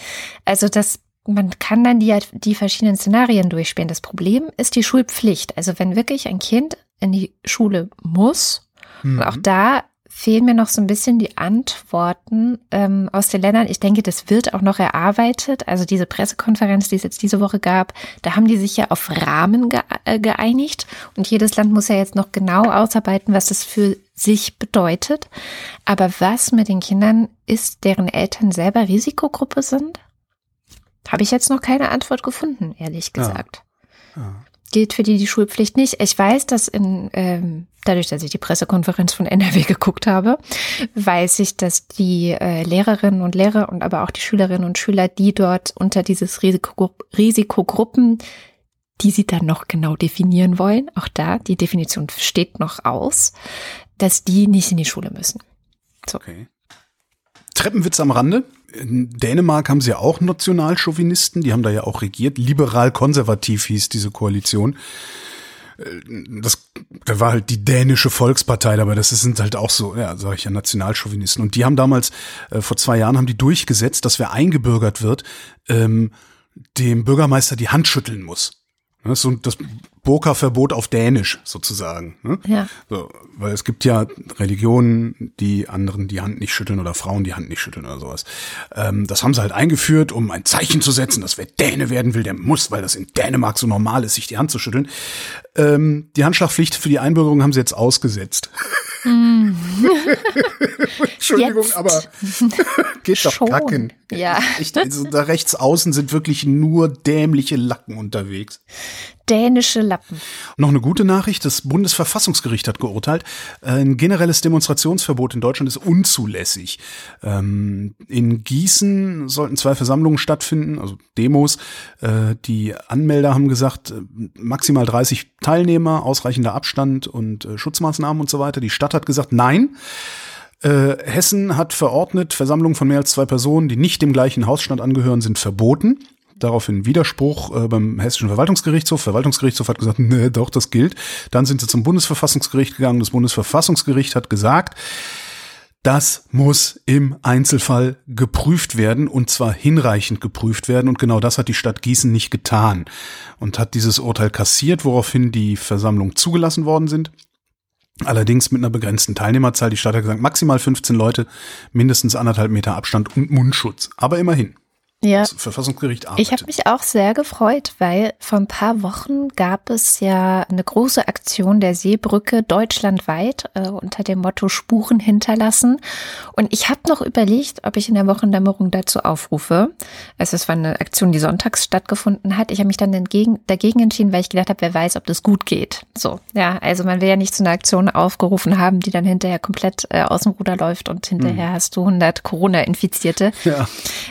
Also das man kann dann die, die verschiedenen Szenarien durchspielen. Das Problem ist die Schulpflicht. Also wenn wirklich ein Kind in die Schule muss, mhm. und auch da fehlen mir noch so ein bisschen die Antworten ähm, aus den Ländern. Ich denke, das wird auch noch erarbeitet. Also diese Pressekonferenz, die es jetzt diese Woche gab, da haben die sich ja auf Rahmen ge äh, geeinigt. Und jedes Land muss ja jetzt noch genau ausarbeiten, was das für sich bedeutet. Aber was mit den Kindern ist, deren Eltern selber Risikogruppe sind? Habe ich jetzt noch keine Antwort gefunden, ehrlich gesagt. Ja. Ja gilt für die die Schulpflicht nicht. Ich weiß, dass in, ähm, dadurch, dass ich die Pressekonferenz von [laughs] NRW geguckt habe, weiß ich, dass die äh, Lehrerinnen und Lehrer und aber auch die Schülerinnen und Schüler, die dort unter dieses Risiko, Risikogruppen, die sie dann noch genau definieren wollen, auch da, die Definition steht noch aus, dass die nicht in die Schule müssen. So. Okay. Treppenwitz am Rande. In Dänemark haben sie ja auch Nationalchauvinisten, die haben da ja auch regiert. Liberal-konservativ hieß diese Koalition. Äh, das, da war halt die dänische Volkspartei dabei. Das sind halt auch so, ja, sage ich ja, Nationalchauvinisten. Und die haben damals, äh, vor zwei Jahren, haben die durchgesetzt, dass wer eingebürgert wird, ähm, dem Bürgermeister die Hand schütteln muss. Das ist so das Burka-Verbot auf Dänisch sozusagen. Ne? Ja. So, weil es gibt ja Religionen, die anderen die Hand nicht schütteln oder Frauen die Hand nicht schütteln oder sowas. Ähm, das haben sie halt eingeführt, um ein Zeichen zu setzen, dass wer Däne werden will, der muss, weil das in Dänemark so normal ist, sich die Hand zu schütteln. Ähm, die Handschlagpflicht für die Einbürgerung haben sie jetzt ausgesetzt. [laughs] Mm. [laughs] Entschuldigung, Jetzt. aber [laughs] geht doch kacken. Ja. Echt, also da rechts außen sind wirklich nur dämliche Lacken unterwegs. Dänische Lappen. Noch eine gute Nachricht, das Bundesverfassungsgericht hat geurteilt, ein generelles Demonstrationsverbot in Deutschland ist unzulässig. Ähm, in Gießen sollten zwei Versammlungen stattfinden, also Demos. Äh, die Anmelder haben gesagt, äh, maximal 30 Teilnehmer, ausreichender Abstand und äh, Schutzmaßnahmen und so weiter. Die Stadt hat gesagt, nein. Äh, Hessen hat verordnet, Versammlungen von mehr als zwei Personen, die nicht dem gleichen Hausstand angehören, sind verboten. Daraufhin Widerspruch äh, beim Hessischen Verwaltungsgerichtshof. Verwaltungsgerichtshof hat gesagt, [laughs] nee, doch, das gilt. Dann sind sie zum Bundesverfassungsgericht gegangen. Das Bundesverfassungsgericht hat gesagt, das muss im Einzelfall geprüft werden und zwar hinreichend geprüft werden. Und genau das hat die Stadt Gießen nicht getan und hat dieses Urteil kassiert, woraufhin die Versammlungen zugelassen worden sind. Allerdings mit einer begrenzten Teilnehmerzahl. Die Stadt hat gesagt, maximal 15 Leute, mindestens anderthalb Meter Abstand und Mundschutz. Aber immerhin. Ja. Das Verfassungsgericht arbeitet. Ich habe mich auch sehr gefreut, weil vor ein paar Wochen gab es ja eine große Aktion der Seebrücke deutschlandweit äh, unter dem Motto Spuren hinterlassen. Und ich habe noch überlegt, ob ich in der Wochendämmerung dazu aufrufe. Also es war eine Aktion, die sonntags stattgefunden hat. Ich habe mich dann entgegen, dagegen entschieden, weil ich gedacht habe, wer weiß, ob das gut geht. So, ja, also man will ja nicht zu einer Aktion aufgerufen haben, die dann hinterher komplett äh, aus dem Ruder läuft und hinterher hast du 100 Corona-Infizierte. Ja.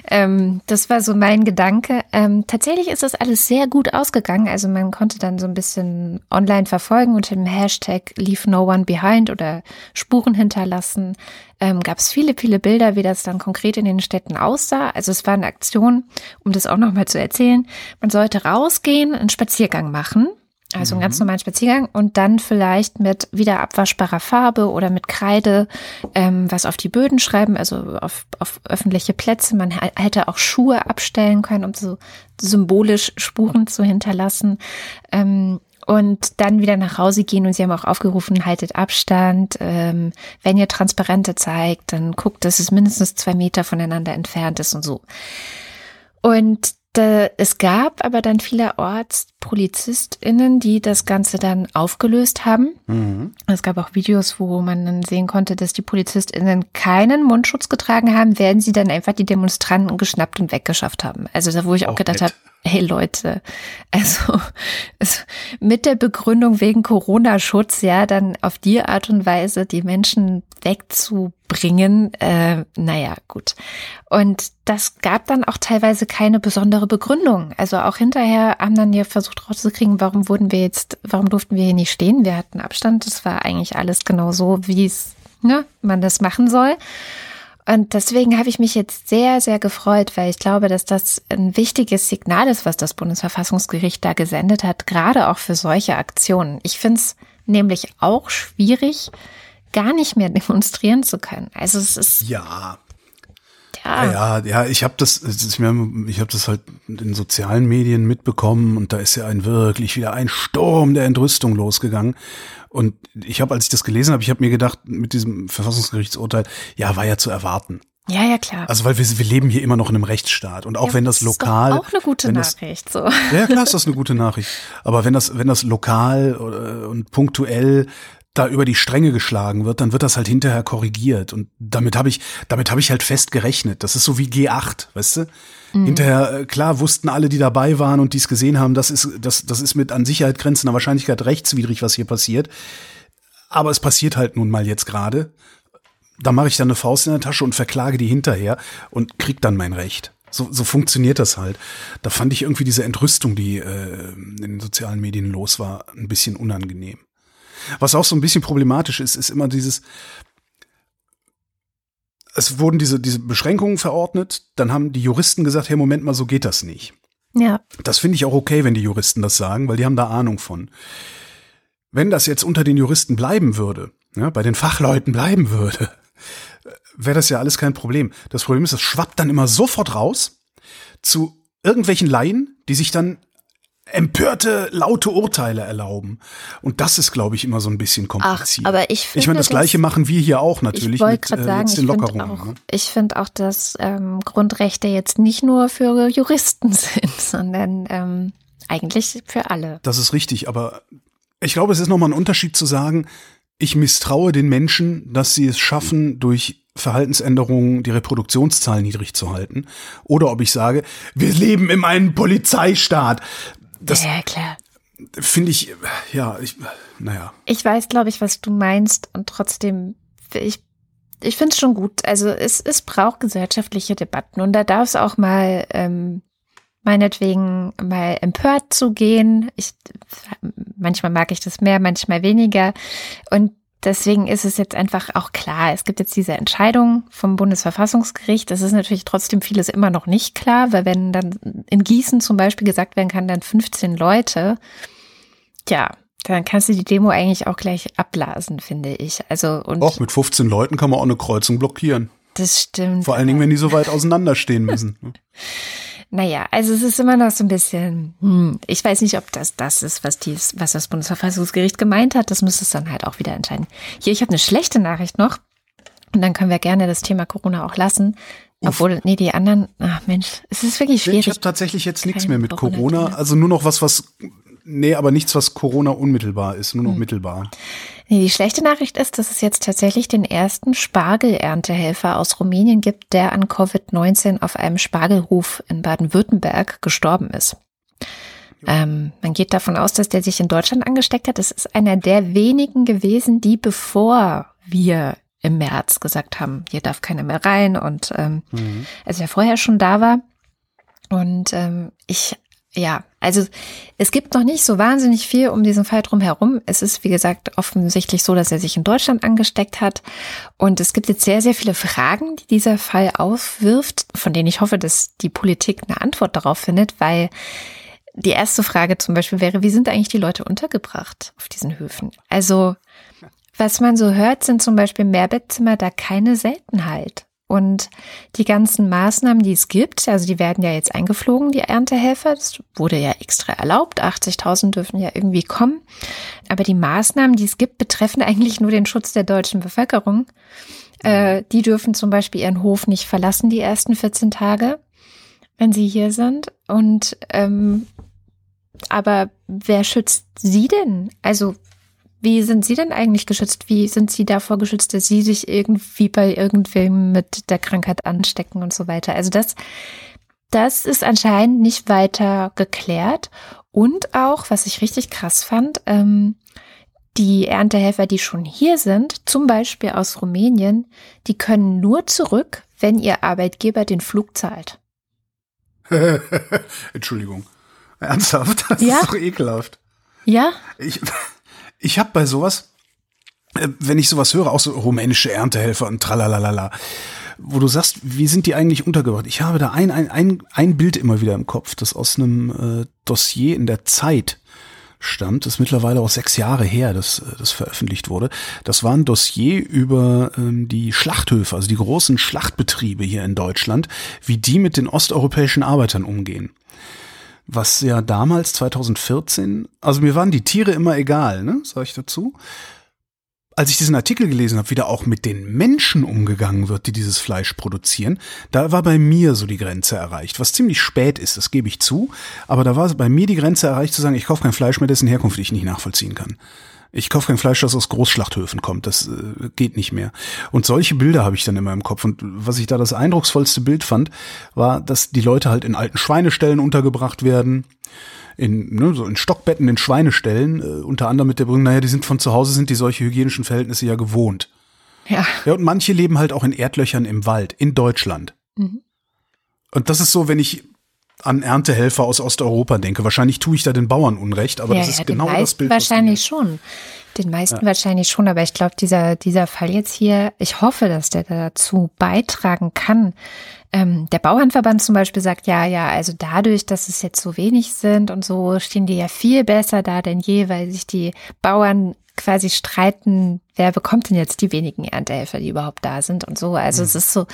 Ähm, das war so mein Gedanke. Ähm, tatsächlich ist das alles sehr gut ausgegangen. Also man konnte dann so ein bisschen online verfolgen unter dem Hashtag Leave No One Behind oder Spuren hinterlassen. Ähm, Gab es viele, viele Bilder, wie das dann konkret in den Städten aussah. Also es war eine Aktion, um das auch nochmal zu erzählen. Man sollte rausgehen, einen Spaziergang machen. Also einen ganz normalen Spaziergang und dann vielleicht mit wieder abwaschbarer Farbe oder mit Kreide ähm, was auf die Böden schreiben, also auf, auf öffentliche Plätze. Man hätte auch Schuhe abstellen können, um so symbolisch Spuren zu hinterlassen. Ähm, und dann wieder nach Hause gehen und sie haben auch aufgerufen, haltet Abstand. Ähm, wenn ihr Transparente zeigt, dann guckt, dass es mindestens zwei Meter voneinander entfernt ist und so. Und da, es gab aber dann vielerorts PolizistInnen, die das Ganze dann aufgelöst haben. Mhm. Es gab auch Videos, wo man dann sehen konnte, dass die PolizistInnen keinen Mundschutz getragen haben, werden sie dann einfach die Demonstranten geschnappt und weggeschafft haben. Also da, wo ich auch Auch gedacht habe, hey Leute, also [laughs] es, mit der Begründung wegen Corona-Schutz, ja, dann auf die Art und Weise die Menschen wegzubringen, äh, naja, gut. Und das gab dann auch teilweise keine besondere Begründung. Also auch hinterher haben dann ja versucht rauszukriegen, warum wurden wir jetzt, warum durften wir hier nicht stehen? Wir hatten Abstand. Das war eigentlich alles genau so, wie es, ne, man das machen soll. Und deswegen habe ich mich jetzt sehr, sehr gefreut, weil ich glaube, dass das ein wichtiges Signal ist, was das Bundesverfassungsgericht da gesendet hat, gerade auch für solche Aktionen. Ich finde es nämlich auch schwierig, gar nicht mehr [laughs] demonstrieren zu können. Also es ist Ja, ja, Ja, ja, ja, ich habe das, ist ich habe das halt in den sozialen Medien mitbekommen und da ist ja ein wirklich wieder ein Sturm der Entrüstung losgegangen. Und ich habe, als ich das gelesen habe, ich habe mir gedacht, mit diesem Verfassungsgerichtsurteil, ja, war ja zu erwarten. ja, ja klar. Also weil wir, wir leben hier immer noch in einem Rechtsstaat und auch Ja, wenn das ist doch lokal, auch eine gute das, Nachricht. So. ja klar ist das eine gute Nachricht. Aber wenn das, wenn das lokal oder, und punktuell da über die Stränge geschlagen wird, dann wird das halt hinterher korrigiert. Und damit habe ich, damit habe ich halt fest gerechnet. Das ist so wie G8, weißt du? Hinterher, äh, klar, wussten alle, die dabei waren und die es gesehen haben, das ist, das, das ist mit an Sicherheit grenzender Wahrscheinlichkeit rechtswidrig, was hier passiert. Aber es passiert halt nun mal jetzt gerade. Da mache ich dann eine Faust in der Tasche und verklage die hinterher und krieg dann mein Recht. So, so funktioniert das halt. Da fand ich irgendwie diese Entrüstung, die äh, in den sozialen Medien los war, ein bisschen unangenehm. Was auch so ein bisschen problematisch ist, ist immer dieses, es wurden diese, diese Beschränkungen verordnet, dann haben die Juristen gesagt, hey, Moment mal, so geht das nicht. Ja, Das finde ich auch okay, wenn die Juristen das sagen, weil die haben da Ahnung von. Wenn das jetzt unter den Juristen bleiben würde, ja, bei den Fachleuten bleiben würde, wäre das ja alles kein Problem. Das Problem ist, das schwappt dann immer sofort raus zu irgendwelchen Laien, die sich dann empörte, laute Urteile erlauben. Und das ist, glaube ich, immer so ein bisschen kompliziert. aber ich Ich meine, das finde Gleiche das- machen wir hier auch natürlich ich mit äh, sagen, den finde Lockerungen. auch, ne? ich finde auch, dass ähm, Grundrechte jetzt nicht nur für Juristen [laughs] sind, sondern ähm, eigentlich für alle. Das ist richtig, aber ich glaube, es ist nochmal ein Unterschied zu sagen, ich misstraue den Menschen, dass sie es schaffen, durch Verhaltensänderungen die Reproduktionszahl niedrig zu halten. Oder ob ich sage, wir leben in einem Polizeistaat. Das ja, klar. finde ich, ja, ich, naja. Ich weiß, glaube ich, was du meinst und trotzdem, ich, ich finde es schon gut. Also es, es braucht gesellschaftliche Debatten und da darf es auch mal ähm, meinetwegen mal empört zu gehen. Ich, manchmal mag ich das mehr, manchmal weniger. Und deswegen ist es jetzt einfach auch klar, es gibt jetzt diese Entscheidung vom Bundesverfassungsgericht. Es ist natürlich trotzdem vieles immer noch nicht klar, weil wenn dann in Gießen zum Beispiel gesagt werden kann, dann 15 Leute, ja, dann kannst du die Demo eigentlich auch gleich abblasen, finde ich. Also und auch mit 15 Leuten kann man auch eine Kreuzung blockieren. Das stimmt. Vor allen Dingen, wenn die so weit auseinanderstehen müssen. [laughs] Naja, also es ist immer noch so ein bisschen, hm, ich weiß nicht, ob das das ist, was, dies, was das Bundesverfassungsgericht gemeint hat. Das müsste es dann halt auch wieder entscheiden. Hier, ich habe eine schlechte Nachricht noch. Und dann können wir gerne das Thema Corona auch lassen. Obwohl, nee, die anderen, ach Mensch, es ist wirklich schwierig. Ich habe tatsächlich jetzt nichts mehr mit Corona. Also nur noch was, was, nee, aber nichts, was Corona unmittelbar ist, nur noch hm. mittelbar. Nee, die schlechte Nachricht ist, dass es jetzt tatsächlich den ersten Spargelerntehelfer aus Rumänien gibt, der an Covid-19 auf einem Spargelhof in Baden-Württemberg gestorben ist. Ähm, man geht davon aus, dass der sich in Deutschland angesteckt hat. Es ist einer der wenigen gewesen, die bevor wir im März gesagt haben, hier darf keiner mehr rein und ähm, mhm. also der vorher schon da war. Und ähm, ich ja, also es gibt noch nicht so wahnsinnig viel um diesen Fall drum herum. Es ist, wie gesagt, offensichtlich so, dass er sich in Deutschland angesteckt hat. Und es gibt jetzt sehr, sehr viele Fragen, die dieser Fall aufwirft, von denen ich hoffe, dass die Politik eine Antwort darauf findet, weil die erste Frage zum Beispiel wäre, wie sind eigentlich die Leute untergebracht auf diesen Höfen? Also, was man so hört, sind zum Beispiel Mehrbettzimmer da keine Seltenheit. Und die ganzen Maßnahmen, die es gibt, also die werden ja jetzt eingeflogen, die Erntehelfer, das wurde ja extra erlaubt, 80.000 dürfen ja irgendwie kommen. Aber die Maßnahmen, die es gibt, betreffen eigentlich nur den Schutz der deutschen Bevölkerung. Äh, die dürfen zum Beispiel ihren Hof nicht verlassen, die ersten 14 Tage, wenn sie hier sind. Und ähm, aber wer schützt sie denn? Also wie sind Sie denn eigentlich geschützt? Wie sind Sie davor geschützt, dass Sie sich irgendwie bei irgendwem mit der Krankheit anstecken und so weiter? Also das, das ist anscheinend nicht weiter geklärt. Und auch, was ich richtig krass fand, ähm, die Erntehelfer, die schon hier sind, zum Beispiel aus Rumänien, die können nur zurück, wenn ihr Arbeitgeber den Flug zahlt. [laughs] Entschuldigung. Ernsthaft? Das ja? ist doch ekelhaft. Ja? Ich, ich habe bei sowas, äh, wenn ich sowas höre, auch so rumänische Erntehelfer und tralalala, wo du sagst, wie sind die eigentlich untergebracht? Ich habe da ein, ein, ein, ein Bild immer wieder im Kopf, das aus einem äh, Dossier in der Zeit stammt. Das ist mittlerweile auch sechs Jahre her, dass äh, das veröffentlicht wurde. Das war ein Dossier über ähm, die Schlachthöfe, also die großen Schlachtbetriebe hier in Deutschland, wie die mit den osteuropäischen Arbeitern umgehen was ja damals 2014, also mir waren die Tiere immer egal, ne, sag ich dazu. Als ich diesen Artikel gelesen habe, wie da auch mit den Menschen umgegangen wird, die dieses Fleisch produzieren, da war bei mir so die Grenze erreicht, was ziemlich spät ist, das gebe ich zu, aber da war bei mir die Grenze erreicht zu sagen, ich kaufe kein Fleisch mehr, dessen Herkunft ich nicht nachvollziehen kann. Ich kaufe kein Fleisch, das aus Großschlachthöfen kommt. Das äh, geht nicht mehr. Und solche Bilder habe ich dann immer im Kopf. Und was ich da das eindrucksvollste Bild fand, war, dass die Leute halt in alten Schweineställen untergebracht werden in, ne, so in Stockbetten in Schweineställen, äh, unter anderem mit der Begründung, naja, die sind von zu Hause, sind die solche hygienischen Verhältnisse ja gewohnt. Ja. Ja, und manche leben halt auch in Erdlöchern im Wald, in Deutschland. Mhm. Und das ist so, wenn ich an Erntehelfer aus Osteuropa denke. Wahrscheinlich tue ich da den Bauern Unrecht, aber ja, das ist ja, genau das Bild. Wahrscheinlich schon. Den meisten ja. wahrscheinlich schon, aber ich glaube, dieser, dieser Fall jetzt hier, ich hoffe, dass der dazu beitragen kann. Ähm, der Bauernverband zum Beispiel sagt, ja, ja, also dadurch, dass es jetzt so wenig sind und so, stehen die ja viel besser da denn je, weil sich die Bauern quasi streiten, wer bekommt denn jetzt die wenigen Erntehelfer, die überhaupt da sind und so. Also mhm. es ist so,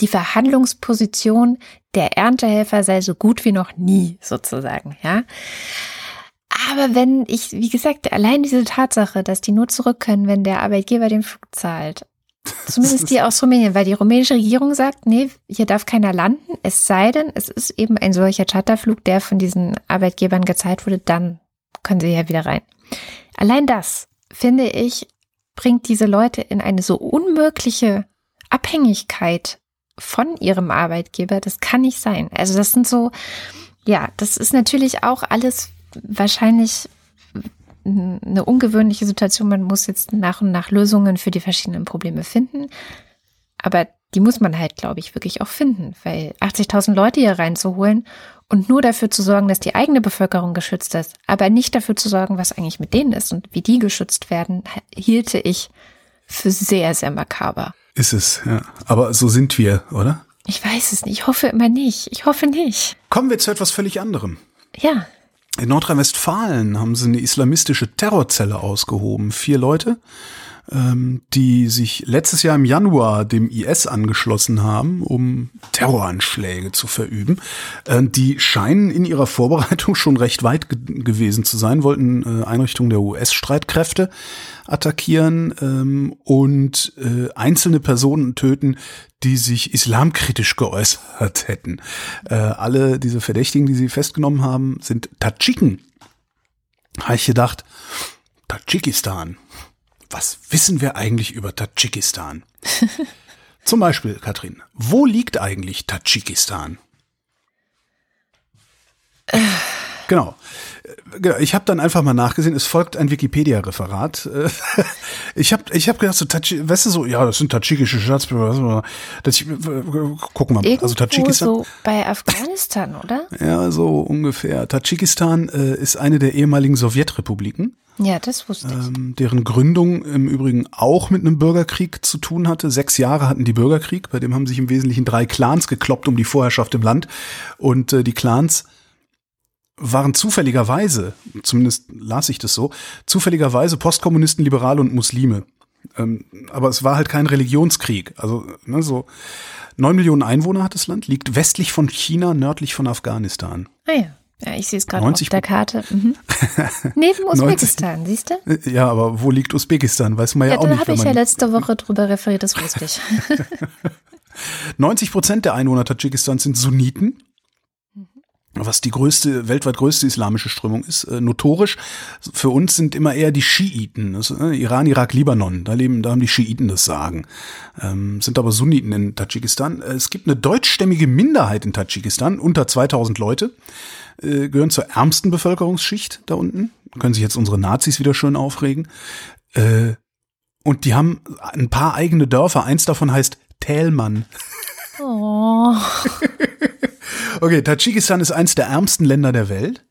die Verhandlungsposition der Erntehelfer sei so gut wie noch nie sozusagen, ja. Aber wenn ich, wie gesagt, allein diese Tatsache, dass die nur zurück können, wenn der Arbeitgeber den Flug zahlt, zumindest die aus Rumänien, weil die rumänische Regierung sagt, nee, hier darf keiner landen, es sei denn, es ist eben ein solcher Charterflug, der von diesen Arbeitgebern gezahlt wurde, dann können sie ja wieder rein. Allein das finde ich bringt diese Leute in eine so unmögliche Abhängigkeit von ihrem Arbeitgeber. Das kann nicht sein. Also das sind so, ja, das ist natürlich auch alles wahrscheinlich eine ungewöhnliche Situation. Man muss jetzt nach und nach Lösungen für die verschiedenen Probleme finden. Aber die muss man halt, glaube ich, wirklich auch finden, weil 80.000 Leute hier reinzuholen und nur dafür zu sorgen, dass die eigene Bevölkerung geschützt ist, aber nicht dafür zu sorgen, was eigentlich mit denen ist und wie die geschützt werden, hielte ich für sehr, sehr makaber. Ist es, ja. Aber so sind wir, oder? Ich weiß es nicht. Ich hoffe immer nicht. Ich hoffe nicht. Kommen wir zu etwas völlig anderem. Ja. In Nordrhein-Westfalen haben sie eine islamistische Terrorzelle ausgehoben. Vier Leute ähm, die sich letztes Jahr im Januar dem IS angeschlossen haben, um Terroranschläge zu verüben. Äh, die scheinen in ihrer Vorbereitung [laughs] schon recht weit ge gewesen zu sein, wollten äh, Einrichtungen der US-Streitkräfte attackieren ähm, und äh, einzelne Personen töten, die sich islamkritisch geäußert [laughs] hätten. Äh, alle diese Verdächtigen, die sie festgenommen haben, sind Tadschiken. Habe ich gedacht, Tadschikistan was wissen wir eigentlich über Tadschikistan? [laughs] Zum Beispiel, Katrin, wo liegt eigentlich Tadschikistan? Genau. Genau, ich habe dann einfach mal nachgesehen, es folgt ein Wikipedia-Referat. [laughs] Ich habe ich hab gedacht, so, Tatschi, weißt du so, ja, das sind tadschikische Staatsbürger. Das, gucken wir mal. Irgendwo also Tadschikistan. so bei Afghanistan, oder? Ja, so ungefähr. Tadschikistan äh, ist eine der ehemaligen Sowjetrepubliken. Ja, das wusste ich. Ähm, deren Gründung im Übrigen auch mit einem Bürgerkrieg zu tun hatte. Sechs Jahre hatten die Bürgerkrieg, bei dem haben sich im Wesentlichen drei Clans gekloppt um die Vorherrschaft im Land. Und äh, die Clans waren zufälligerweise, zumindest las ich das so, zufälligerweise Postkommunisten, Liberale und Muslime. Ähm, aber es war halt kein Religionskrieg. Also ne, so neun Millionen Einwohner hat das Land, liegt westlich von China, nördlich von Afghanistan. Ah ja. Ja, ich sehe es gerade auf der Karte. Mhm. [laughs] Neben Usbekistan, siehst du? Äh, ja, aber wo liegt Usbekistan? Weiß man ja, ja auch nicht. Da habe ich ja letzte Woche drüber referiert, das wusste ich. [laughs] 90 Prozent der Einwohner Tadschikistans sind Sunniten was die größte, weltweit größte islamische Strömung ist. Äh, notorisch für uns sind immer eher die Schiiten. Das, äh, Iran, Irak, Libanon. Da leben, da haben die Schiiten das Sagen. Ähm, sind aber Sunniten in Tadschikistan. Äh, es gibt eine deutschstämmige Minderheit in Tadschikistan, unter 2000 Leute, äh, gehören zur ärmsten Bevölkerungsschicht da unten. Können sich jetzt unsere Nazis wieder schön aufregen. Äh, und die haben ein paar eigene Dörfer. Eins davon heißt Thälmann. Oh. [laughs] okay, Tadschikistan ist eins der ärmsten Länder der Welt.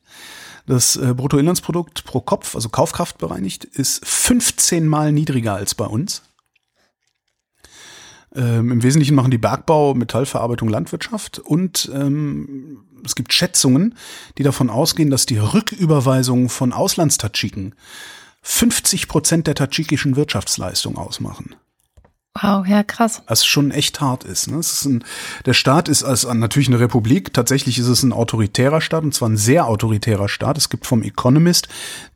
Das äh, Bruttoinlandsprodukt pro Kopf, also Kaufkraft bereinigt, ist 15 mal niedriger als bei uns. Ähm, Im Wesentlichen machen die Bergbau, Metallverarbeitung, Landwirtschaft und ähm, es gibt Schätzungen, die davon ausgehen, dass die Rücküberweisungen von Auslandstadschiken 50 Prozent der tadschikischen Wirtschaftsleistung ausmachen. Wow, ja, krass. Was schon echt hart ist. Ne? Ist ein, der Staat ist als natürlich eine Republik. Tatsächlich ist es ein autoritärer Staat und zwar ein sehr autoritärer Staat. Es gibt vom Economist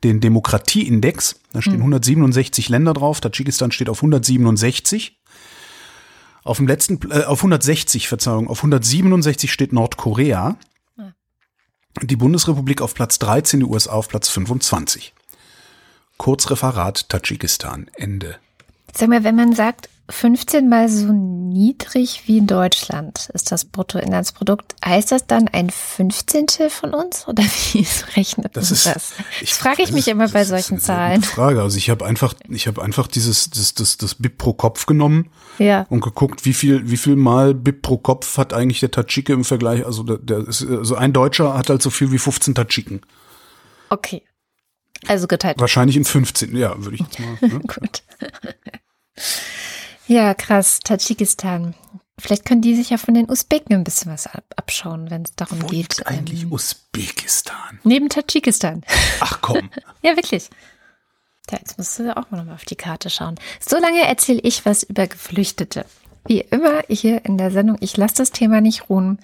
den Demokratieindex. Da stehen hm. 167 Länder drauf. Tadschikistan steht auf 167. Auf dem letzten, äh, auf 160, Verzeihung, auf 167 steht Nordkorea. Die Bundesrepublik auf Platz 13, die USA auf Platz 25. Kurzreferat Tadschikistan. Ende. Sag mal, wenn man sagt, 15 mal so niedrig wie in Deutschland ist das Bruttoinlandsprodukt. Heißt das dann ein Fünfzehntel von uns oder [laughs] wie rechnet das? Ist, das? Ich, das frage ich mich immer bei solchen Zahlen. Frage. Also ich habe einfach, ich habe einfach dieses das, das, das BIP pro Kopf genommen ja. und geguckt, wie viel wie viel mal BIP pro Kopf hat eigentlich der Tadschike im Vergleich. Also der, der ist, also ein Deutscher hat halt so viel wie 15 Tadschiken. Okay. Also geteilt. Wahrscheinlich in 15, ja, würde ich jetzt mal. Ne? [laughs] Gut. Ja, krass. Tadschikistan. Vielleicht können die sich ja von den Usbeken ein bisschen was abschauen, wenn es darum Wo geht. Liegt eigentlich ähm, Usbekistan. Neben Tadschikistan. Ach komm. [laughs] ja, wirklich. Ja, jetzt musst du auch mal nochmal auf die Karte schauen. So lange erzähle ich was über Geflüchtete. Wie immer hier in der Sendung, ich lasse das Thema nicht ruhen.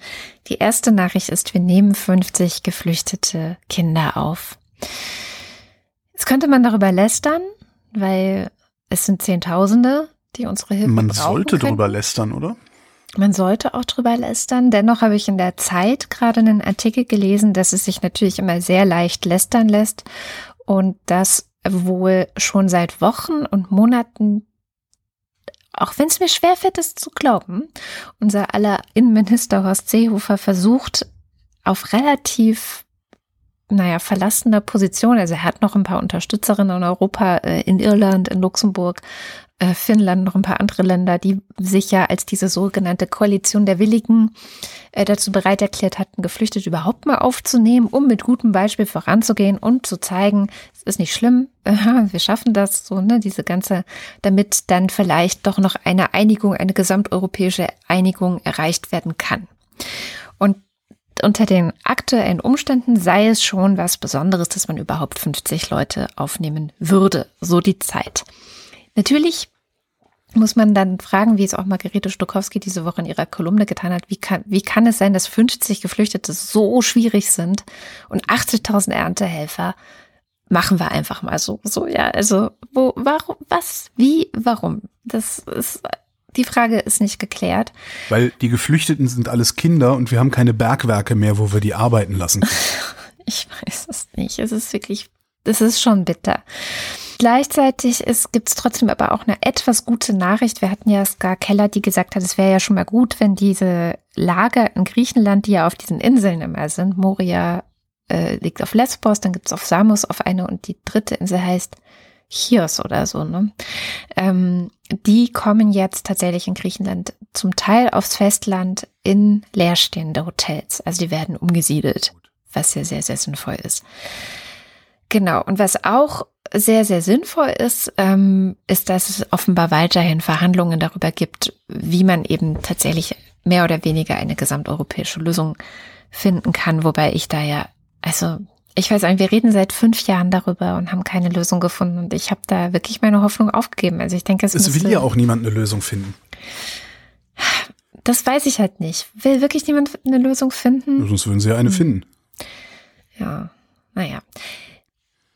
Die erste Nachricht ist, wir nehmen 50 geflüchtete Kinder auf. Jetzt könnte man darüber lästern, weil es sind Zehntausende, die unsere Hilfe Man sollte können. drüber lästern, oder? Man sollte auch drüber lästern. Dennoch habe ich in der Zeit gerade einen Artikel gelesen, dass es sich natürlich immer sehr leicht lästern lässt und dass wohl schon seit Wochen und Monaten auch wenn es mir schwerfällt, es zu glauben, unser aller Innenminister Horst Seehofer versucht auf relativ naja, verlassener Position. Also er hat noch ein paar Unterstützerinnen in Europa, äh, in Irland, in Luxemburg, Finnland, noch ein paar andere Länder, die sich ja als diese sogenannte Koalition der Willigen äh, dazu bereit erklärt hatten, Geflüchtete überhaupt mal aufzunehmen, um mit gutem Beispiel voranzugehen und zu zeigen, es ist nicht schlimm, [laughs] wir schaffen das, so, ne, diese ganze, damit dann vielleicht doch noch eine Einigung, eine gesamteuropäische Einigung erreicht werden kann. Und unter den aktuellen Umständen sei es schon was Besonderes, dass man überhaupt 50 Leute aufnehmen würde. So die Zeit. Natürlich muss man dann fragen, wie es auch Margarete Stokowski diese Woche in ihrer Kolumne getan hat, wie kann, wie kann es sein, dass 50 Geflüchtete so schwierig sind und 80.000 Erntehelfer machen wir einfach mal so, so, ja, also, wo, warum, was, wie, warum? Das ist die Frage ist nicht geklärt. Weil die Geflüchteten sind alles Kinder und wir haben keine Bergwerke mehr, wo wir die arbeiten lassen können. [laughs] ich weiß es nicht. Es ist wirklich, es ist schon bitter. Gleichzeitig gibt es trotzdem aber auch eine etwas gute Nachricht. Wir hatten ja Ska Keller, die gesagt hat, es wäre ja schon mal gut, wenn diese Lager in Griechenland, die ja auf diesen Inseln immer sind, Moria äh, liegt auf Lesbos, dann gibt es auf Samos auf eine und die dritte Insel heißt Chios oder so, ne? Ähm, die kommen jetzt tatsächlich in Griechenland zum Teil aufs Festland in leerstehende Hotels. Also die werden umgesiedelt, was ja sehr, sehr sinnvoll ist. Genau. Und was auch sehr, sehr sinnvoll ist, ähm, ist, dass es offenbar weiterhin Verhandlungen darüber gibt, wie man eben tatsächlich mehr oder weniger eine gesamteuropäische Lösung finden kann, wobei ich da ja, also ich weiß nicht, wir reden seit fünf Jahren darüber und haben keine Lösung gefunden. Und ich habe da wirklich meine Hoffnung aufgegeben. Also ich denke, es, es will ja auch niemand eine Lösung finden. Das weiß ich halt nicht. Will wirklich niemand eine Lösung finden? Sonst würden sie ja eine hm. finden. Ja, naja.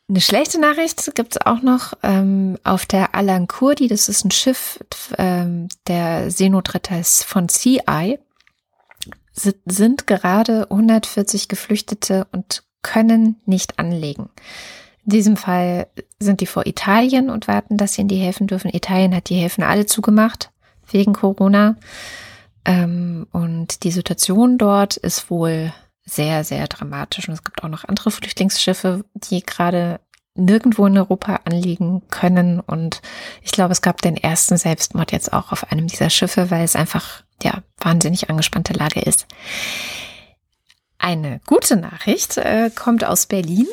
Eine schlechte Nachricht gibt's auch noch ähm, auf der Alan Kurdi. Das ist ein Schiff ähm, der Seenotretter von CI. Sind gerade 140 Geflüchtete und können nicht anlegen. In diesem Fall sind die vor Italien und warten, dass sie in die Häfen dürfen. Italien hat die Häfen alle zugemacht wegen Corona. Ähm, und die Situation dort ist wohl sehr, sehr dramatisch. Und es gibt auch noch andere Flüchtlingsschiffe, die gerade nirgendwo in Europa anliegen können. Und ich glaube, es gab den ersten Selbstmord jetzt auch auf einem dieser Schiffe, weil es einfach, ja, wahnsinnig angespannte Lage ist. Eine gute Nachricht äh, kommt aus Berlin.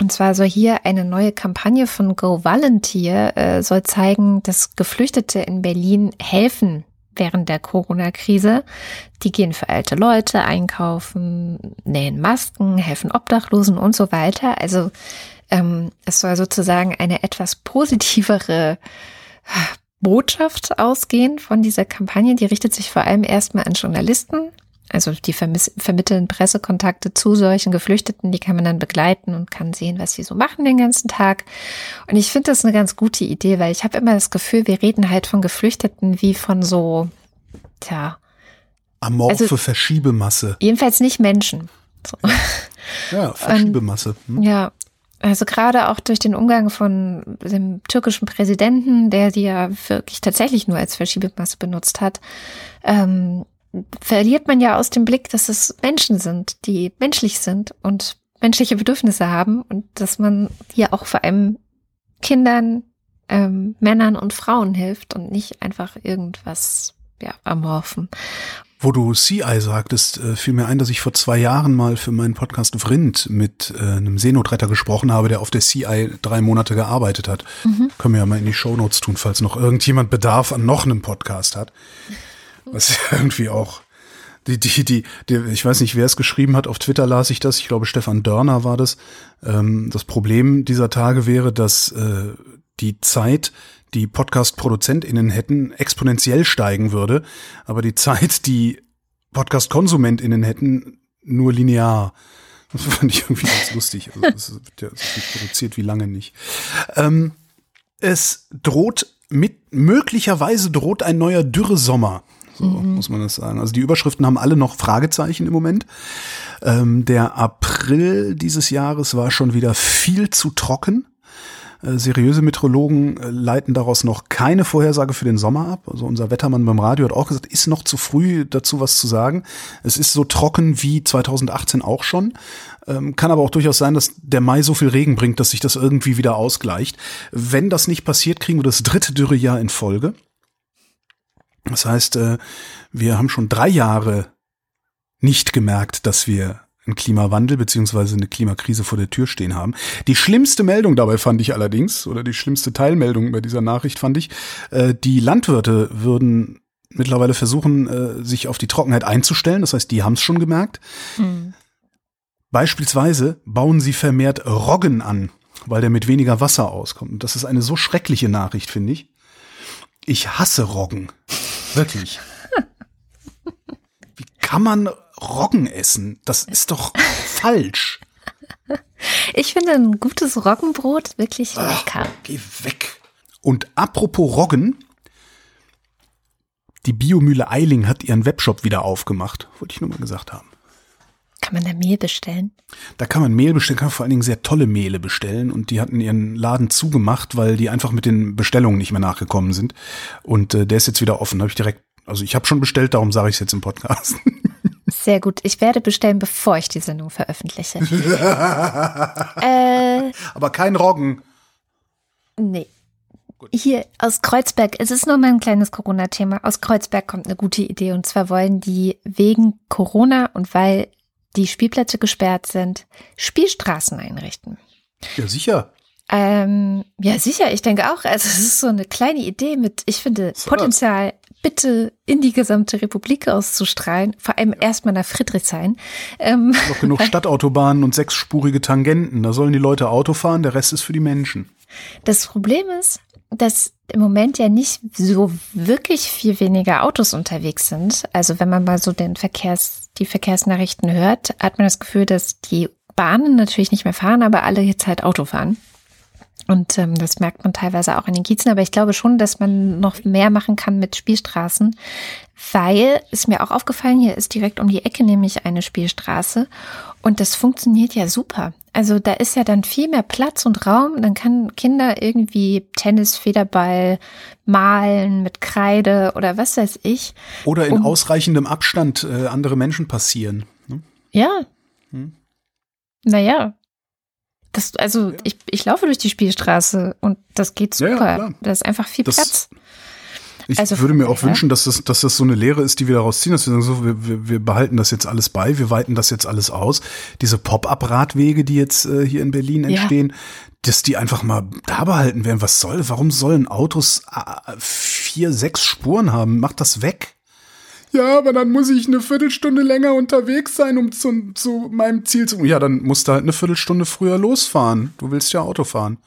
Und zwar soll hier eine neue Kampagne von Go Volunteer äh, soll zeigen, dass Geflüchtete in Berlin helfen während der Corona-Krise. Die gehen für alte Leute einkaufen, nähen Masken, helfen Obdachlosen und so weiter. Also ähm, es soll sozusagen eine etwas positivere Botschaft ausgehen von dieser Kampagne. Die richtet sich vor allem erstmal an Journalisten, also die vermitteln Pressekontakte zu solchen Geflüchteten, die kann man dann begleiten und kann sehen, was sie so machen den ganzen Tag. Und ich finde das eine ganz gute Idee, weil ich habe immer das Gefühl, wir reden halt von Geflüchteten wie von so, tja. Amorphe also, Verschiebemasse. Jedenfalls nicht Menschen. So. Ja, Verschiebemasse. Hm. Ja, also gerade auch durch den Umgang von dem türkischen Präsidenten, der die ja wirklich tatsächlich nur als Verschiebemasse benutzt hat, ähm, verliert man ja aus dem Blick, dass es Menschen sind, die menschlich sind und menschliche Bedürfnisse haben und dass man hier auch vor allem Kindern, ähm, Männern und Frauen hilft und nicht einfach irgendwas ja, amorphen. Wo du CI sagtest, äh, fiel mir ein, dass ich vor zwei Jahren mal für meinen Podcast Vrind mit äh, einem Seenotretter gesprochen habe, der auf der CI drei Monate gearbeitet hat. Mhm. Können wir ja mal in die Shownotes tun, falls noch irgendjemand Bedarf an noch einem Podcast hat. Was [laughs] irgendwie auch die, die, die, die, ich weiß nicht, wer es geschrieben hat, auf Twitter las ich das, ich glaube Stefan Dörner war das. Ähm, das Problem dieser Tage wäre, dass äh, die Zeit, die Podcast-ProduzentInnen hätten, exponentiell steigen würde, aber die Zeit, die Podcast-KonsumentInnen hätten, nur linear. Das fand ich irgendwie ganz lustig. Also das wird ja so viel produziert wie lange nicht. Ähm, es droht mit, möglicherweise droht ein neuer Dürresommer. So mhm. muss man das sagen. Also die Überschriften haben alle noch Fragezeichen im Moment. Ähm, der April dieses Jahres war schon wieder viel zu trocken. Äh, seriöse Meteorologen äh, leiten daraus noch keine Vorhersage für den Sommer ab. Also unser Wettermann beim Radio hat auch gesagt, ist noch zu früh dazu was zu sagen. Es ist so trocken wie 2018 auch schon. Ähm, kann aber auch durchaus sein, dass der Mai so viel Regen bringt, dass sich das irgendwie wieder ausgleicht. Wenn das nicht passiert, kriegen wir das dritte Dürrejahr in Folge. Das heißt, äh, wir haben schon drei Jahre nicht gemerkt, dass wir einen Klimawandel beziehungsweise eine Klimakrise vor der Tür stehen haben. Die schlimmste Meldung dabei fand ich allerdings, oder die schlimmste Teilmeldung bei dieser Nachricht fand ich, äh, die Landwirte würden mittlerweile versuchen, äh, sich auf die Trockenheit einzustellen. Das heißt, die haben es schon gemerkt. Mhm. Beispielsweise bauen sie vermehrt Roggen an, weil der mit weniger Wasser auskommt. Und das ist eine so schreckliche Nachricht, finde ich. Ich hasse Roggen. Wirklich. Wie kann man Roggen essen? Das ist doch falsch. Ich finde ein gutes Roggenbrot wirklich Ach, lecker. Geh weg. Und apropos Roggen, die Biomühle Eiling hat ihren Webshop wieder aufgemacht. Wollte ich nur mal gesagt haben. Kann man da Mehl bestellen? Da kann man Mehl bestellen, kann man vor allen Dingen sehr tolle Mehle bestellen. Und die hatten ihren Laden zugemacht, weil die einfach mit den Bestellungen nicht mehr nachgekommen sind. Und äh, der ist jetzt wieder offen. Habe ich direkt, also ich habe schon bestellt, darum sage ich es jetzt im Podcast. [laughs] Sehr gut. Ich werde bestellen, bevor ich die Sendung veröffentliche. [laughs] äh, Aber kein Roggen. Nee. Hier aus Kreuzberg, es ist nur mal ein kleines Corona-Thema. Aus Kreuzberg kommt eine gute Idee und zwar wollen die wegen Corona und weil die Spielplätze gesperrt sind, Spielstraßen einrichten. Ja, sicher. Ähm, ja, sicher, ich denke auch. Also es ist so eine kleine Idee mit, ich finde, Potenzial bitte in die gesamte Republik auszustrahlen, vor allem erstmal nach Friedrichshain. Ähm, Noch genug [laughs] Stadtautobahnen und sechsspurige Tangenten. Da sollen die Leute Auto fahren, der Rest ist für die Menschen. Das Problem ist, dass im Moment ja nicht so wirklich viel weniger Autos unterwegs sind. Also wenn man mal so den Verkehrs, die Verkehrsnachrichten hört, hat man das Gefühl, dass die Bahnen natürlich nicht mehr fahren, aber alle jetzt halt Auto fahren. Und ähm, das merkt man teilweise auch in den Kiezen. Aber ich glaube schon, dass man noch mehr machen kann mit Spielstraßen, weil ist mir auch aufgefallen, hier ist direkt um die Ecke nämlich eine Spielstraße. Und das funktioniert ja super. Also da ist ja dann viel mehr Platz und Raum. Dann kann Kinder irgendwie Tennis, Federball malen mit Kreide oder was weiß ich. Oder in um, ausreichendem Abstand äh, andere Menschen passieren. Ne? Ja. Hm. Naja, das, also ja. ich, ich laufe durch die Spielstraße und das geht super. Ja, da ist einfach viel das, Platz. Ich also, würde mir auch ja. wünschen, dass das, dass das so eine Lehre ist, die wir daraus ziehen, dass wir sagen, so, wir, wir, wir behalten das jetzt alles bei, wir weiten das jetzt alles aus. Diese Pop-up-Radwege, die jetzt äh, hier in Berlin entstehen, dass die einfach mal da behalten werden. Was soll, warum sollen Autos äh, vier, sechs Spuren haben? Macht das weg. Ja, aber dann muss ich eine Viertelstunde länger unterwegs sein, um zu, zu meinem Ziel zu. Ja, dann musst du halt eine Viertelstunde früher losfahren. Du willst ja Auto fahren.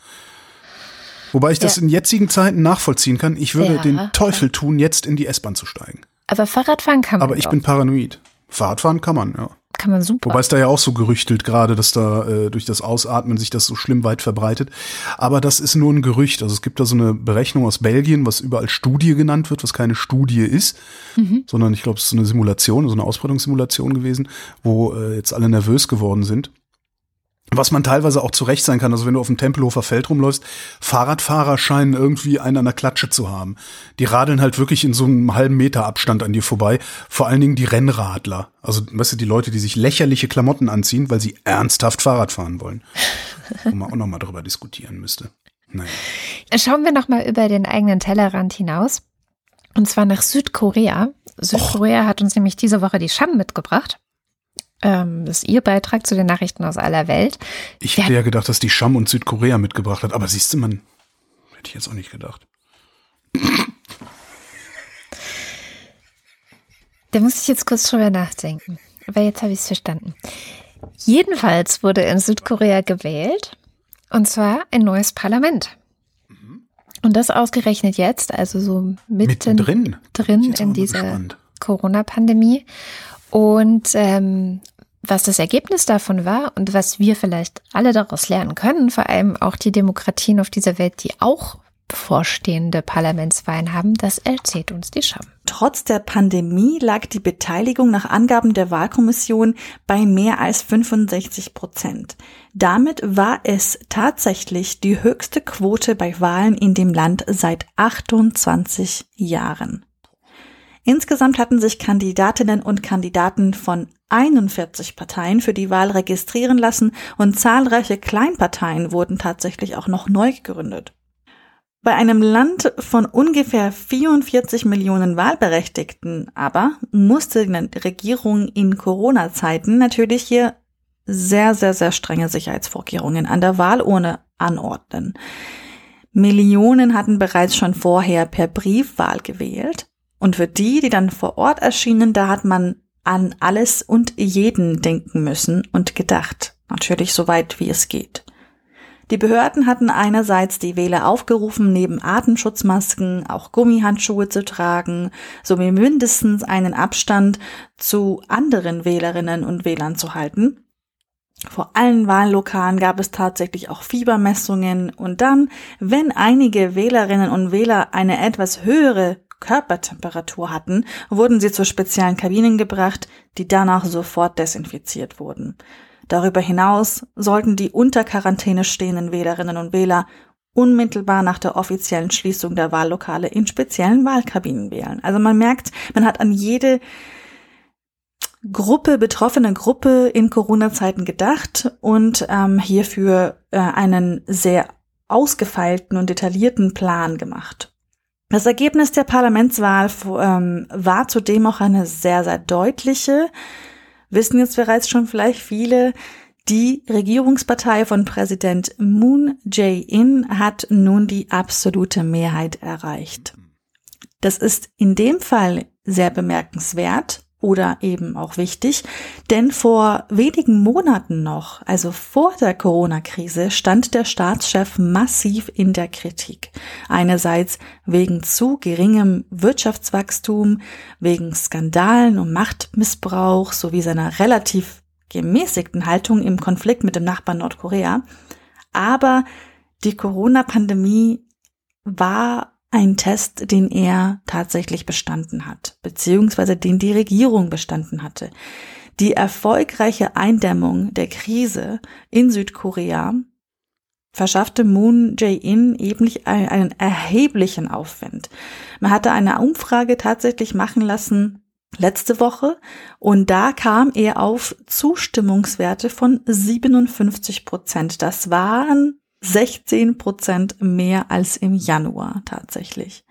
Wobei ich das ja. in jetzigen Zeiten nachvollziehen kann. Ich würde ja. den Teufel tun, jetzt in die S-Bahn zu steigen. Aber Fahrradfahren kann man. Aber ich doch. bin paranoid. Fahrradfahren kann man, ja kann man super. Wobei es da ja auch so gerüchtelt gerade, dass da äh, durch das Ausatmen sich das so schlimm weit verbreitet. Aber das ist nur ein Gerücht. Also es gibt da so eine Berechnung aus Belgien, was überall Studie genannt wird, was keine Studie ist, mhm. sondern ich glaube, es ist so eine Simulation, so eine Ausbreitungssimulation gewesen, wo äh, jetzt alle nervös geworden sind. Was man teilweise auch zurecht sein kann, also wenn du auf dem Tempelhofer Feld rumläufst, Fahrradfahrer scheinen irgendwie einen an der Klatsche zu haben. Die radeln halt wirklich in so einem halben Meter Abstand an dir vorbei. Vor allen Dingen die Rennradler. Also, weißt du, die Leute, die sich lächerliche Klamotten anziehen, weil sie ernsthaft Fahrrad fahren wollen. [laughs] Wo man auch nochmal drüber diskutieren müsste. Naja. Schauen wir nochmal über den eigenen Tellerrand hinaus. Und zwar nach Südkorea. Südkorea Och. hat uns nämlich diese Woche die Scham mitgebracht. Ähm, das ist Ihr Beitrag zu den Nachrichten aus aller Welt. Ich hätte ja gedacht, dass die Scham und Südkorea mitgebracht hat, aber siehst du, man, hätte ich jetzt auch nicht gedacht. Da muss ich jetzt kurz drüber nachdenken. Aber jetzt habe ich es verstanden. Jedenfalls wurde in Südkorea gewählt, und zwar ein neues Parlament. Mhm. Und das ausgerechnet jetzt, also so mitten drin, drin in dieser Corona-Pandemie. Und ähm, was das Ergebnis davon war und was wir vielleicht alle daraus lernen können, vor allem auch die Demokratien auf dieser Welt, die auch bevorstehende Parlamentswahlen haben, das erzählt uns die Scham. Trotz der Pandemie lag die Beteiligung nach Angaben der Wahlkommission bei mehr als 65 Prozent. Damit war es tatsächlich die höchste Quote bei Wahlen in dem Land seit 28 Jahren. Insgesamt hatten sich Kandidatinnen und Kandidaten von 41 Parteien für die Wahl registrieren lassen und zahlreiche Kleinparteien wurden tatsächlich auch noch neu gegründet. Bei einem Land von ungefähr 44 Millionen Wahlberechtigten aber musste die Regierung in Corona-Zeiten natürlich hier sehr, sehr, sehr strenge Sicherheitsvorkehrungen an der Wahlurne anordnen. Millionen hatten bereits schon vorher per Briefwahl gewählt. Und für die, die dann vor Ort erschienen, da hat man an alles und jeden denken müssen und gedacht. Natürlich so weit wie es geht. Die Behörden hatten einerseits die Wähler aufgerufen, neben Atemschutzmasken auch Gummihandschuhe zu tragen, sowie mindestens einen Abstand zu anderen Wählerinnen und Wählern zu halten. Vor allen Wahllokalen gab es tatsächlich auch Fiebermessungen und dann, wenn einige Wählerinnen und Wähler eine etwas höhere Körpertemperatur hatten, wurden sie zu speziellen Kabinen gebracht, die danach sofort desinfiziert wurden. Darüber hinaus sollten die unter Quarantäne stehenden Wählerinnen und Wähler unmittelbar nach der offiziellen Schließung der Wahllokale in speziellen Wahlkabinen wählen. Also man merkt, man hat an jede Gruppe, betroffene Gruppe in Corona-Zeiten gedacht und ähm, hierfür äh, einen sehr ausgefeilten und detaillierten Plan gemacht. Das Ergebnis der Parlamentswahl ähm, war zudem auch eine sehr, sehr deutliche. Wissen jetzt bereits schon vielleicht viele, die Regierungspartei von Präsident Moon Jae-in hat nun die absolute Mehrheit erreicht. Das ist in dem Fall sehr bemerkenswert, oder eben auch wichtig, denn vor wenigen Monaten noch, also vor der Corona-Krise, stand der Staatschef massiv in der Kritik. Einerseits wegen zu geringem Wirtschaftswachstum, wegen Skandalen und Machtmissbrauch sowie seiner relativ gemäßigten Haltung im Konflikt mit dem Nachbarn Nordkorea. Aber die Corona-Pandemie war ein Test, den er tatsächlich bestanden hat, beziehungsweise den die Regierung bestanden hatte. Die erfolgreiche Eindämmung der Krise in Südkorea verschaffte Moon Jae-in eben einen erheblichen Aufwand. Man hatte eine Umfrage tatsächlich machen lassen letzte Woche und da kam er auf Zustimmungswerte von 57 Prozent. Das waren 16 Prozent mehr als im Januar tatsächlich.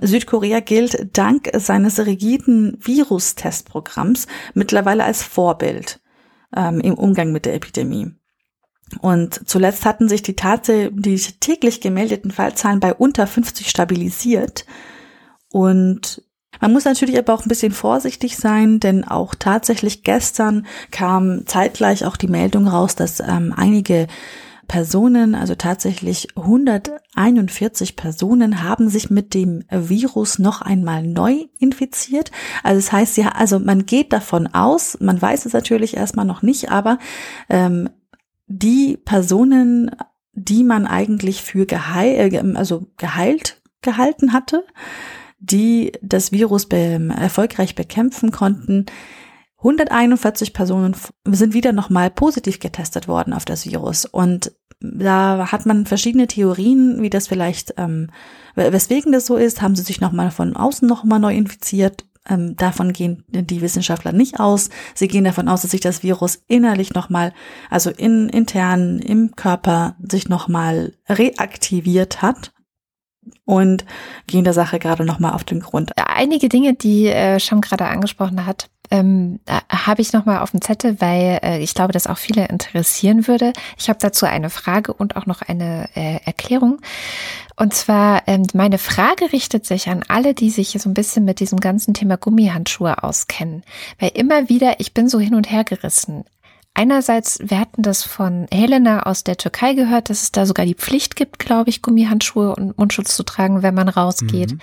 Südkorea gilt dank seines rigiden Virustestprogramms mittlerweile als Vorbild ähm, im Umgang mit der Epidemie. Und zuletzt hatten sich die, Tate, die täglich gemeldeten Fallzahlen bei unter 50 stabilisiert. Und man muss natürlich aber auch ein bisschen vorsichtig sein, denn auch tatsächlich gestern kam zeitgleich auch die Meldung raus, dass ähm, einige Personen, also tatsächlich 141 Personen haben sich mit dem Virus noch einmal neu infiziert. Also das heißt, ja, also man geht davon aus, man weiß es natürlich erstmal noch nicht, aber ähm, die Personen, die man eigentlich für geheil, äh, also geheilt gehalten hatte, die das Virus be erfolgreich bekämpfen konnten, 141 Personen sind wieder nochmal positiv getestet worden auf das Virus. Und da hat man verschiedene Theorien, wie das vielleicht, ähm, weswegen das so ist. Haben sie sich nochmal von außen nochmal neu infiziert? Ähm, davon gehen die Wissenschaftler nicht aus. Sie gehen davon aus, dass sich das Virus innerlich nochmal, also in, intern im Körper sich nochmal reaktiviert hat und gehen der Sache gerade nochmal auf den Grund. Einige Dinge, die äh, Sham gerade angesprochen hat, ähm, habe ich nochmal auf dem Zettel, weil äh, ich glaube, dass auch viele interessieren würde. Ich habe dazu eine Frage und auch noch eine äh, Erklärung. Und zwar, ähm, meine Frage richtet sich an alle, die sich so ein bisschen mit diesem ganzen Thema Gummihandschuhe auskennen. Weil immer wieder, ich bin so hin und her gerissen. Einerseits, wir hatten das von Helena aus der Türkei gehört, dass es da sogar die Pflicht gibt, glaube ich, Gummihandschuhe und Mundschutz zu tragen, wenn man rausgeht. Mhm.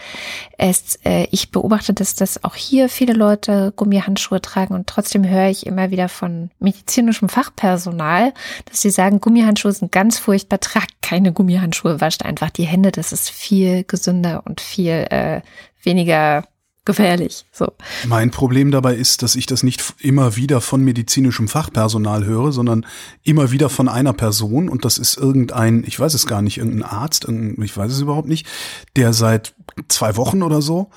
Es, äh, ich beobachte, dass das auch hier viele Leute Gummihandschuhe tragen und trotzdem höre ich immer wieder von medizinischem Fachpersonal, dass sie sagen, Gummihandschuhe sind ganz furchtbar, tragt keine Gummihandschuhe, wascht einfach die Hände, das ist viel gesünder und viel äh, weniger gefährlich. So. Mein Problem dabei ist, dass ich das nicht immer wieder von medizinischem Fachpersonal höre, sondern immer wieder von einer Person und das ist irgendein, ich weiß es gar nicht, irgendein Arzt, irgendein, ich weiß es überhaupt nicht, der seit zwei Wochen oder so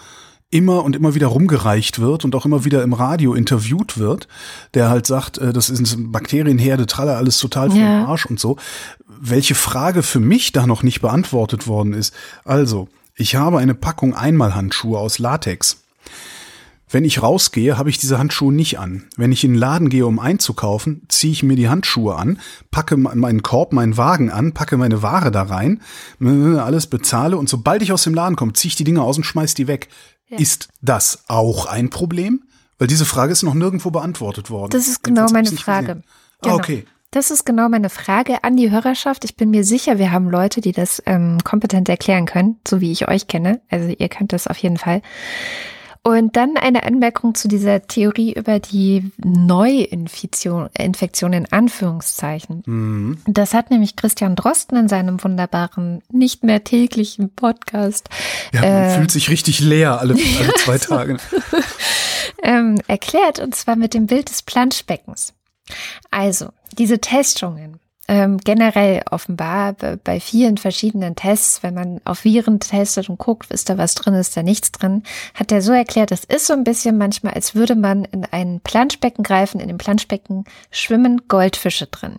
immer und immer wieder rumgereicht wird und auch immer wieder im Radio interviewt wird, der halt sagt, äh, das ist eine Bakterienherde, tralle alles total für ja. Arsch und so. Welche Frage für mich da noch nicht beantwortet worden ist. Also, ich habe eine Packung Einmalhandschuhe aus Latex. Wenn ich rausgehe, habe ich diese Handschuhe nicht an. Wenn ich in den Laden gehe, um einzukaufen, ziehe ich mir die Handschuhe an, packe meinen Korb, meinen Wagen an, packe meine Ware da rein, alles bezahle und sobald ich aus dem Laden komme, ziehe ich die Dinge aus und schmeiß die weg. Ja. Ist das auch ein Problem? Weil diese Frage ist noch nirgendwo beantwortet worden. Das ist genau meine Frage. Ah, genau. okay. Das ist genau meine Frage an die Hörerschaft. Ich bin mir sicher, wir haben Leute, die das ähm, kompetent erklären können, so wie ich euch kenne. Also ihr könnt das auf jeden Fall. Und dann eine Anmerkung zu dieser Theorie über die Neuinfektion Infektion in Anführungszeichen. Mhm. Das hat nämlich Christian Drosten in seinem wunderbaren, nicht mehr täglichen Podcast. Ja, man äh, fühlt sich richtig leer alle, alle [laughs] zwei Tage. [laughs] ähm, erklärt, und zwar mit dem Bild des Planschbeckens. Also, diese Testungen, ähm, generell offenbar bei vielen verschiedenen Tests, wenn man auf Viren testet und guckt, ist da was drin, ist da nichts drin, hat er so erklärt, es ist so ein bisschen manchmal, als würde man in ein Planschbecken greifen, in dem Planschbecken schwimmen Goldfische drin.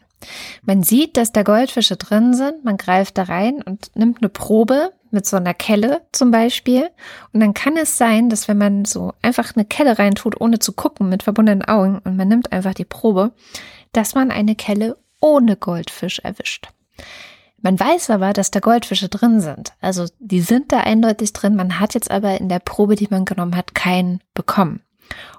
Man sieht, dass da Goldfische drin sind, man greift da rein und nimmt eine Probe mit so einer Kelle zum Beispiel. Und dann kann es sein, dass wenn man so einfach eine Kelle reintut, ohne zu gucken, mit verbundenen Augen, und man nimmt einfach die Probe, dass man eine Kelle ohne Goldfisch erwischt. Man weiß aber, dass da Goldfische drin sind. Also die sind da eindeutig drin. Man hat jetzt aber in der Probe, die man genommen hat, keinen bekommen.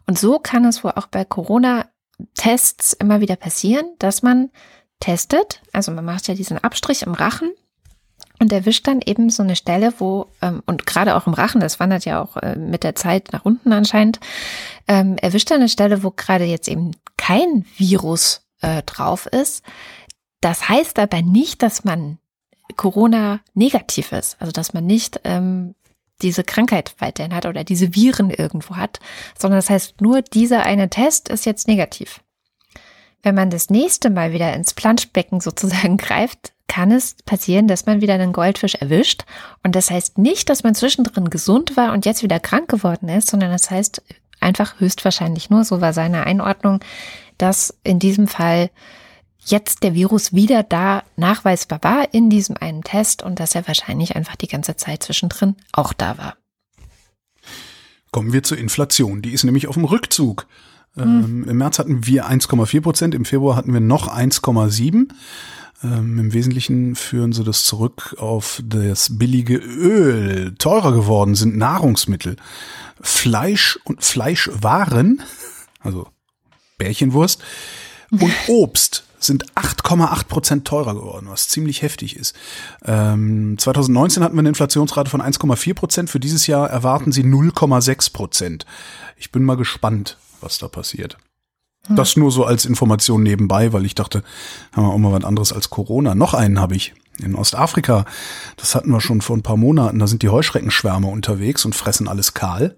Und so kann es wohl auch bei Corona-Tests immer wieder passieren, dass man testet. Also man macht ja diesen Abstrich im Rachen und erwischt dann eben so eine Stelle, wo, ähm, und gerade auch im Rachen, das wandert ja auch äh, mit der Zeit nach unten anscheinend, ähm, erwischt dann eine Stelle, wo gerade jetzt eben kein Virus äh, drauf ist. Das heißt aber nicht, dass man Corona negativ ist, also dass man nicht ähm, diese Krankheit weiterhin hat oder diese Viren irgendwo hat, sondern das heißt nur, dieser eine Test ist jetzt negativ. Wenn man das nächste Mal wieder ins Planschbecken sozusagen [laughs] greift, kann es passieren, dass man wieder einen Goldfisch erwischt. Und das heißt nicht, dass man zwischendrin gesund war und jetzt wieder krank geworden ist, sondern das heißt einfach höchstwahrscheinlich nur, so war seine Einordnung, dass in diesem Fall jetzt der Virus wieder da nachweisbar war in diesem einen Test und dass er wahrscheinlich einfach die ganze Zeit zwischendrin auch da war. Kommen wir zur Inflation. Die ist nämlich auf dem Rückzug. Hm. Ähm, Im März hatten wir 1,4 Prozent, im Februar hatten wir noch 1,7. Ähm, Im Wesentlichen führen sie das zurück auf das billige Öl. Teurer geworden sind Nahrungsmittel. Fleisch und Fleischwaren, also Bärchenwurst und [laughs] Obst sind 8,8 Prozent teurer geworden, was ziemlich heftig ist. Ähm, 2019 hatten wir eine Inflationsrate von 1,4 Prozent. Für dieses Jahr erwarten sie 0,6 Prozent. Ich bin mal gespannt, was da passiert. Das nur so als Information nebenbei, weil ich dachte, haben wir auch mal was anderes als Corona. Noch einen habe ich in Ostafrika. Das hatten wir schon vor ein paar Monaten. Da sind die Heuschreckenschwärme unterwegs und fressen alles kahl.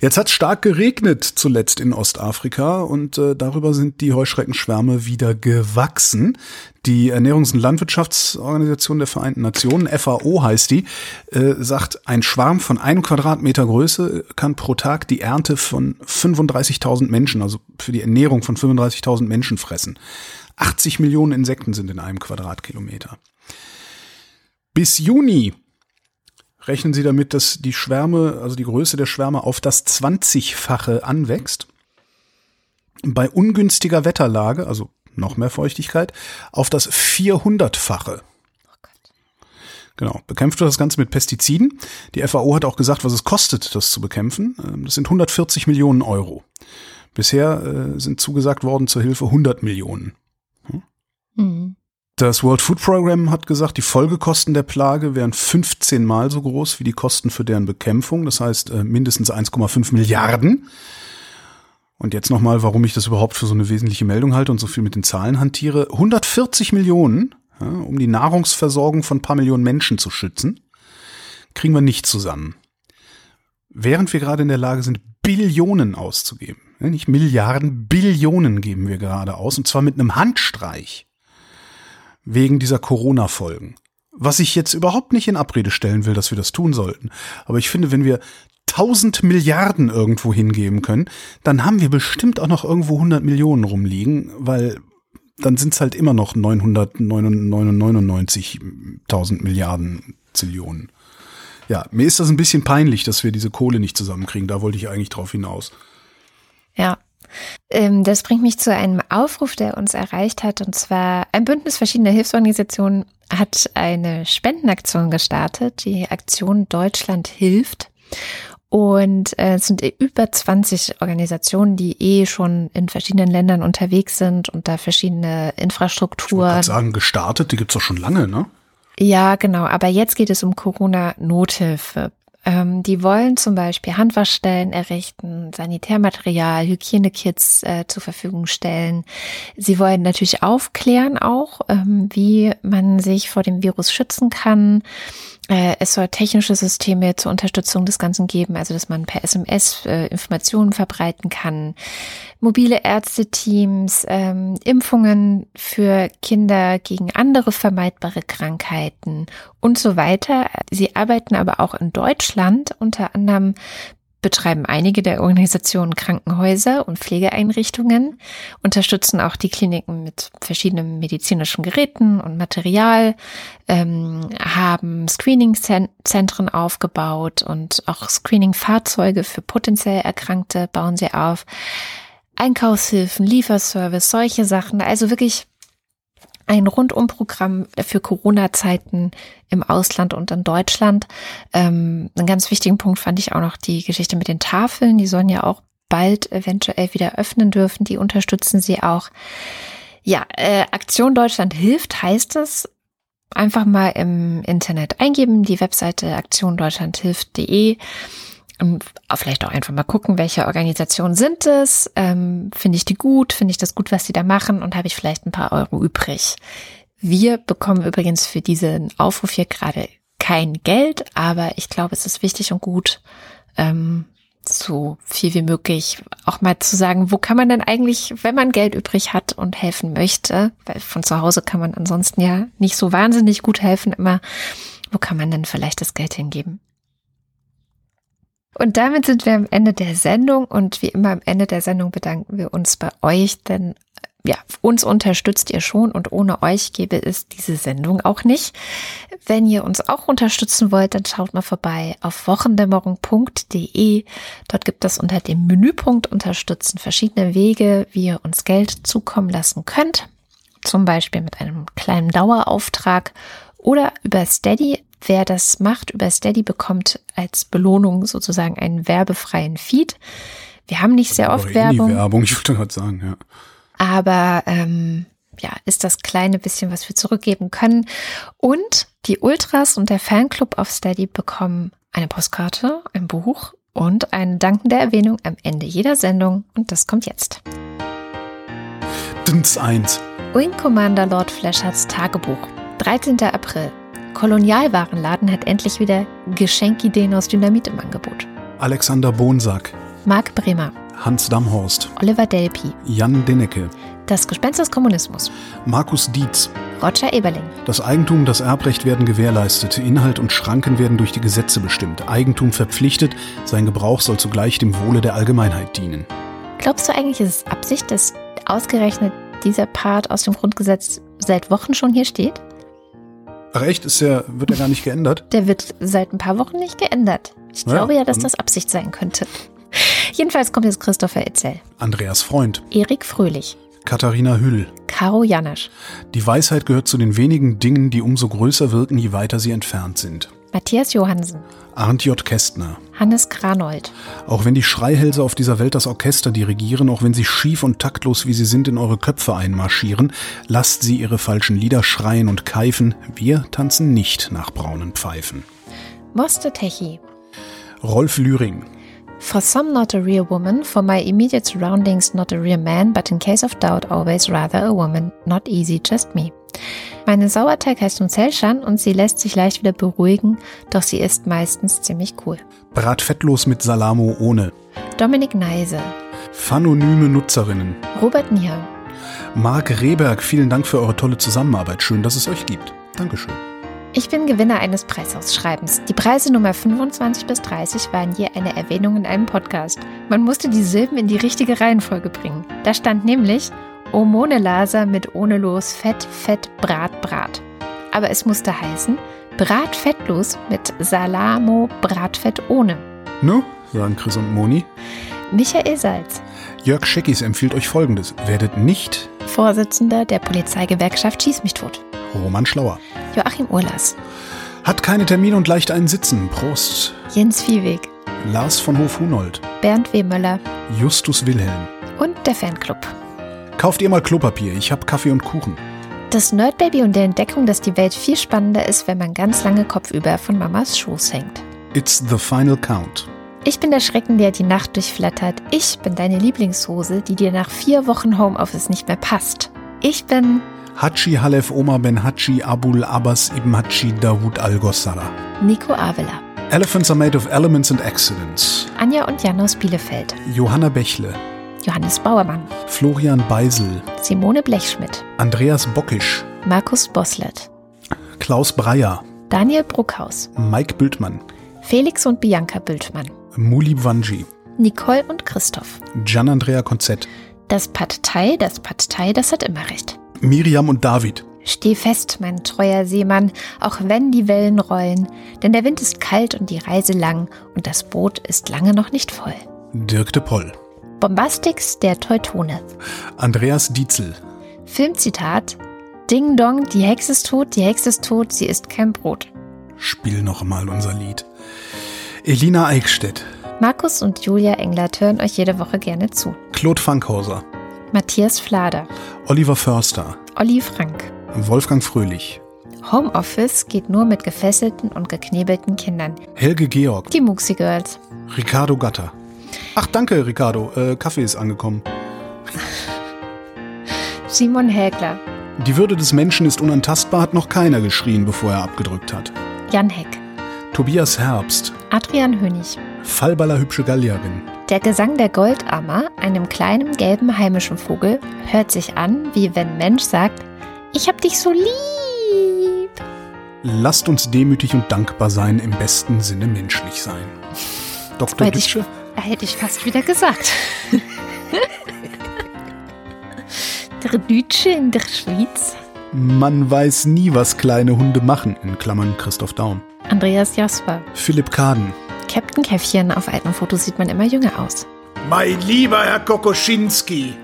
Jetzt hat es stark geregnet zuletzt in Ostafrika und äh, darüber sind die Heuschreckenschwärme wieder gewachsen. Die Ernährungs- und Landwirtschaftsorganisation der Vereinten Nationen, FAO heißt die, äh, sagt, ein Schwarm von einem Quadratmeter Größe kann pro Tag die Ernte von 35.000 Menschen, also für die Ernährung von 35.000 Menschen fressen. 80 Millionen Insekten sind in einem Quadratkilometer. Bis Juni rechnen Sie damit, dass die Schwärme, also die Größe der Schwärme auf das 20-fache anwächst. Bei ungünstiger Wetterlage, also noch mehr Feuchtigkeit, auf das 400-fache. Genau. Bekämpft wird das Ganze mit Pestiziden. Die FAO hat auch gesagt, was es kostet, das zu bekämpfen. Ähm, das sind 140 Millionen Euro. Bisher äh, sind zugesagt worden zur Hilfe 100 Millionen. Hm? Das World Food Program hat gesagt, die Folgekosten der Plage wären 15 Mal so groß wie die Kosten für deren Bekämpfung. Das heißt äh, mindestens 1,5 Milliarden. Und jetzt nochmal, warum ich das überhaupt für so eine wesentliche Meldung halte und so viel mit den Zahlen hantiere. 140 Millionen, ja, um die Nahrungsversorgung von paar Millionen Menschen zu schützen, kriegen wir nicht zusammen. Während wir gerade in der Lage sind, Billionen auszugeben. Nicht Milliarden, Billionen geben wir gerade aus. Und zwar mit einem Handstreich. Wegen dieser Corona-Folgen. Was ich jetzt überhaupt nicht in Abrede stellen will, dass wir das tun sollten. Aber ich finde, wenn wir 1000 Milliarden irgendwo hingeben können, dann haben wir bestimmt auch noch irgendwo 100 Millionen rumliegen, weil dann sind es halt immer noch 999.000 Milliarden Zillionen. Ja, mir ist das ein bisschen peinlich, dass wir diese Kohle nicht zusammenkriegen. Da wollte ich eigentlich drauf hinaus. Ja. Ähm, das bringt mich zu einem Aufruf, der uns erreicht hat. Und zwar ein Bündnis verschiedener Hilfsorganisationen hat eine Spendenaktion gestartet. Die Aktion Deutschland hilft. Und äh, es sind über 20 Organisationen, die eh schon in verschiedenen Ländern unterwegs sind und da verschiedene Infrastrukturen. Ich sagen, gestartet, die gibt's doch schon lange, ne? Ja, genau. Aber jetzt geht es um Corona-Nothilfe. Ähm, die wollen zum Beispiel Handwaschstellen errichten, Sanitärmaterial, Hygienekits äh, zur Verfügung stellen. Sie wollen natürlich aufklären auch, ähm, wie man sich vor dem Virus schützen kann. Äh, es soll technische Systeme zur Unterstützung des Ganzen geben, also dass man per SMS äh, Informationen verbreiten kann, mobile Ärzteteams, ähm, Impfungen für Kinder gegen andere vermeidbare Krankheiten und so weiter. Sie arbeiten aber auch in Deutschland unter anderem betreiben einige der Organisationen Krankenhäuser und Pflegeeinrichtungen, unterstützen auch die Kliniken mit verschiedenen medizinischen Geräten und Material, ähm, haben Screening-Zentren aufgebaut und auch Screening-Fahrzeuge für potenziell Erkrankte bauen sie auf. Einkaufshilfen, Lieferservice, solche Sachen. Also wirklich ein Rundumprogramm für Corona-Zeiten im Ausland und in Deutschland. Ähm, einen ganz wichtigen Punkt fand ich auch noch die Geschichte mit den Tafeln. Die sollen ja auch bald eventuell wieder öffnen dürfen. Die unterstützen sie auch. Ja, äh, Aktion Deutschland hilft heißt es. Einfach mal im Internet eingeben, die Webseite aktiondeutschlandhilft.de und vielleicht auch einfach mal gucken, welche Organisationen sind es. Ähm, Finde ich die gut? Finde ich das gut, was sie da machen? Und habe ich vielleicht ein paar Euro übrig? Wir bekommen übrigens für diesen Aufruf hier gerade kein Geld, aber ich glaube, es ist wichtig und gut, ähm, so viel wie möglich auch mal zu sagen, wo kann man denn eigentlich, wenn man Geld übrig hat und helfen möchte, weil von zu Hause kann man ansonsten ja nicht so wahnsinnig gut helfen immer, wo kann man denn vielleicht das Geld hingeben? Und damit sind wir am Ende der Sendung und wie immer am Ende der Sendung bedanken wir uns bei euch, denn ja, uns unterstützt ihr schon und ohne euch gäbe es diese Sendung auch nicht. Wenn ihr uns auch unterstützen wollt, dann schaut mal vorbei auf wochendämmerung.de. Dort gibt es unter dem Menüpunkt Unterstützen verschiedene Wege, wie ihr uns Geld zukommen lassen könnt. Zum Beispiel mit einem kleinen Dauerauftrag oder über Steady. Wer das macht über Steady bekommt als Belohnung sozusagen einen werbefreien Feed. Wir haben nicht sehr oft Werbung. Werbung, [laughs] ich wollte gerade sagen, ja. Aber ähm, ja, ist das kleine bisschen, was wir zurückgeben können. Und die Ultras und der Fanclub auf Steady bekommen eine Postkarte, ein Buch und eine dankende Erwähnung am Ende jeder Sendung. Und das kommt jetzt. Dins 1. Wing Commander Lord Flashards Tagebuch. 13. April. Kolonialwarenladen hat endlich wieder Geschenkideen aus Dynamit im Angebot. Alexander Bonsack. Marc Bremer. Hans Damhorst. Oliver Delpi. Jan Dennecke. Das Gespenst des Kommunismus. Markus Dietz. Roger Eberling. Das Eigentum, das Erbrecht werden gewährleistet. Inhalt und Schranken werden durch die Gesetze bestimmt. Eigentum verpflichtet. Sein Gebrauch soll zugleich dem Wohle der Allgemeinheit dienen. Glaubst du eigentlich, ist es Absicht, dass ausgerechnet dieser Part aus dem Grundgesetz seit Wochen schon hier steht? Ach echt? Ist der, wird er gar nicht geändert? Der wird seit ein paar Wochen nicht geändert. Ich Ja, glaube ja, dass das Absicht sein könnte. Jedenfalls kommt jetzt Christopher Etzel, Andreas Freund. Erik Fröhlich, Katharina Hüll. Caro Janasch, Die Weisheit gehört zu den wenigen Dingen, die umso größer wirken, je weiter sie entfernt sind. Matthias Johansen, Arndt J. Kästner. Hannes Granold, Auch wenn die Schreihälse auf dieser Welt das Orchester dirigieren, auch wenn sie schief und taktlos wie sie sind in eure Köpfe einmarschieren, lasst sie ihre falschen Lieder schreien und keifen. Wir tanzen nicht nach braunen Pfeifen. Moste Techi. Rolf Lühring. For some not a real woman, for my immediate surroundings not a real man, but in case of doubt always rather a woman. Not easy, just me. Meine Sauerteig heißt Unzelschan und sie lässt sich leicht wieder beruhigen, doch sie ist meistens ziemlich cool. Bratfettlos mit Salamo ohne. Dominik Neise, Phanonyme Nutzerinnen. Robert Nieher, Marc Rehberg, vielen Dank für eure tolle Zusammenarbeit. Schön, dass es euch gibt. Dankeschön. Ich bin Gewinner eines Preisausschreibens. Die Preise Nummer 25 bis 30 waren je eine Erwähnung in einem Podcast. Man musste die Silben in die richtige Reihenfolge bringen. Da stand nämlich Omone Laser mit ohne los Fett, Fett, Brat, Brat. Aber es musste heißen Brat fettlos mit Salamo, Bratfett ohne. Nu, sagen Chris und Moni. Michael Salz, Jörg Scheckis empfiehlt euch folgendes. Werdet nicht Vorsitzender der Polizeigewerkschaft Schieß mich tot. Roman Schlauer. Joachim Urlas, Hat keine Termine und leicht einen Sitzen. Prost. Jens Viehweg, Lars von Hof-Hunold. Bernd W. Möller Justus Wilhelm. und der Fanclub. Kauft ihr mal Klopapier. Ich hab Kaffee und Kuchen. Das Nerdbaby und der Entdeckung, dass die Welt viel spannender ist, wenn man ganz lange kopfüber von Mamas Schoß hängt. It's the final count. Ich bin der Schrecken, der die Nacht durchflattert. Ich bin deine Lieblingshose, die dir nach vier Wochen Homeoffice nicht mehr passt. Ich bin Hachi Halef Omar Ben Hachi Abul Abbas Ibn Hachi Dawood Al-Gossara. Nico Avila, Elephants are made of elements and accidents. Anja und Jan aus Bielefeld, Johanna Bächle. Johannes Bauermann, Florian Beisel. Simone Blechschmidt, Andreas Bockisch. Markus Boslett, Klaus Breyer. Daniel Bruckhaus, Mike Bültmann. Felix und Bianca Bültmann, Muli Wanji. Nicole und Christoph. Gian Andrea Konzett. Das Pad Thai, das Pad Thai, das hat immer recht. Miriam und David. Steh fest, mein treuer Seemann, auch wenn die Wellen rollen, denn der Wind ist kalt und die Reise lang und das Boot ist lange noch nicht voll. Dirk de Poll. Bombastix der Teutone. Andreas Dietzel. Filmzitat Ding Dong, die Hexe ist tot, die Hexe ist tot, sie isst kein Brot. Spiel noch mal unser Lied. Elina Eickstedt. Markus und Julia Englert hören euch jede Woche gerne zu. Claude Fankhauser. Matthias Flader, Oliver Förster. Olli Frank. Wolfgang Fröhlich. Homeoffice geht nur mit gefesselten und geknebelten Kindern. Helge Georg. Die Muxi Girls. Ricardo Gatter. Ach, danke, Ricardo. Äh, Kaffee ist angekommen. Simon Hägler. Die Würde des Menschen ist unantastbar, hat noch keiner geschrien, bevor er abgedrückt hat. Jan Heck. Tobias Herbst. Adrian Hönig. Fallballer hübsche Gallierin. Der Gesang der Goldammer, einem kleinen gelben heimischen Vogel, hört sich an, wie wenn Mensch sagt, ich hab dich so lieb. Lasst uns demütig und dankbar sein, im besten Sinne menschlich sein. Dr. Dütsche. Hätte ich fast wieder gesagt. der Dütsche in der Schweiz. Man weiß nie, was kleine Hunde machen, in Klammern Christoph Daum. Andreas Jasper. Philipp Kaden. Captain Käffchen, auf alten Fotos sieht man immer jünger aus. Mein lieber Herr Kokoschinski.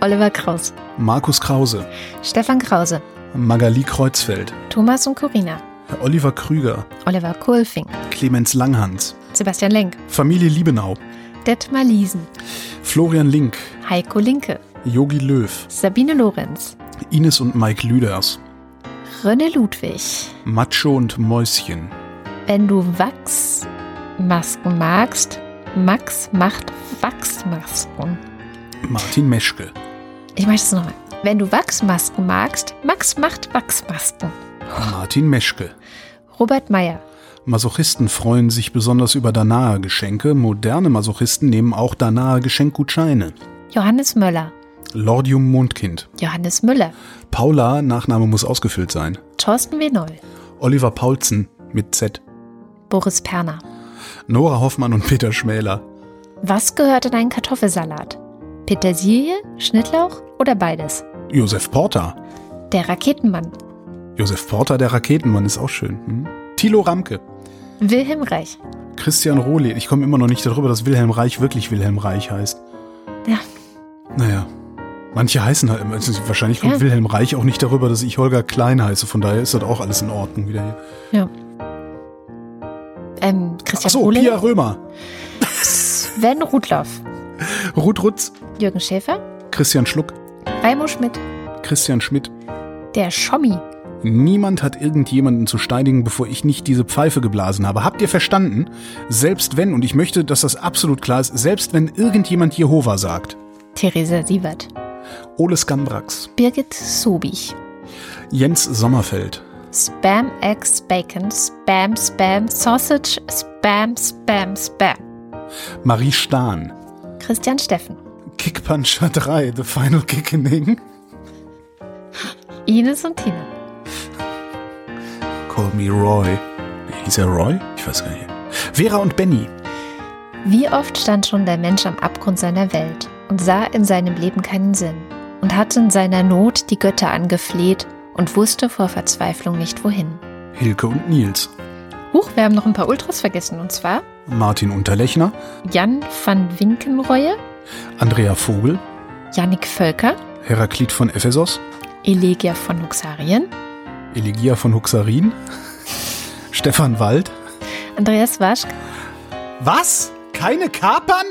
Oliver Kraus. Markus Krause. Stefan Krause. Magali Kreuzfeld. Thomas und Corina. Oliver Krüger. Oliver Kohlfing. Clemens Langhans. Sebastian Lenk. Familie Liebenau. Detmar Liesen. Florian Link. Heiko Linke. Yogi Löw. Sabine Lorenz. Ines und Mike Lüders. René Ludwig. Macho und Mäuschen. Wenn du Wachsmasken magst, Max macht Wachsmasken. Martin Meschke. Ich mache das nochmal. Wenn du Wachsmasken magst, Max macht Wachsmasken. Martin Meschke. Robert Meyer. Masochisten freuen sich besonders über danae Geschenke. Moderne Masochisten nehmen auch danae Geschenkgutscheine. Johannes Möller. Lordium Mondkind. Johannes Müller. Paula, Nachname muss ausgefüllt sein. Thorsten W. Noll. Oliver Paulsen mit Z. Boris Perner. Nora Hoffmann und Peter Schmäler. Was gehört in einen Kartoffelsalat? Petersilie, Schnittlauch oder beides? Josef Porter. Der Raketenmann. Josef Porter, der Raketenmann, ist auch schön. Hm? Thilo Ramke. Wilhelm Reich. Christian Rohle. Ich komme immer noch nicht darüber, dass Wilhelm Reich wirklich Wilhelm Reich heißt. Ja, Naja. Manche heißen halt immer. also Wahrscheinlich kommt Ja. Wilhelm Reich auch nicht darüber, dass ich Holger Klein heiße. Von daher ist das auch alles in Ordnung wieder hier. ja. Ähm, Christian Achso, Pohle, Pia Römer, Sven Rudloff, Ruth Rutz, Jürgen Schäfer, Christian Schluck, Raimo Schmidt, Christian Schmidt. der Schommi. Niemand hat irgendjemanden zu steinigen, bevor ich nicht diese Pfeife geblasen habe. Habt ihr verstanden? Selbst wenn, und ich möchte, dass das absolut klar ist, selbst wenn irgendjemand Jehova sagt, Theresa Sievert, Ole Skambrax, Birgit Sobich, Jens Sommerfeld, Spam X Bacon, Spam Spam Sausage, Spam Spam Spam, Marie Stahn, Christian Steffen, Kickpuncher 3, The Final Kickening, Ines und Tina, Call Me Roy. Hieß er Roy? Ich weiß gar nicht. Vera und Benny, Wie oft stand schon der Mensch am Abgrund seiner Welt und sah in seinem Leben keinen Sinn und hatte in seiner Not die Götter angefleht und wusste vor Verzweiflung nicht wohin. Hilke und Nils, Huch, wir haben noch ein paar Ultras vergessen und zwar Martin Unterlechner, Jan van Winkenreue, Andrea Vogel, Jannik Völker, Heraklit von Ephesos, Elegia von Huxarien, Elegia von Huxarin, Stefan Wald. Andreas Waschk. Was? Keine Kapern?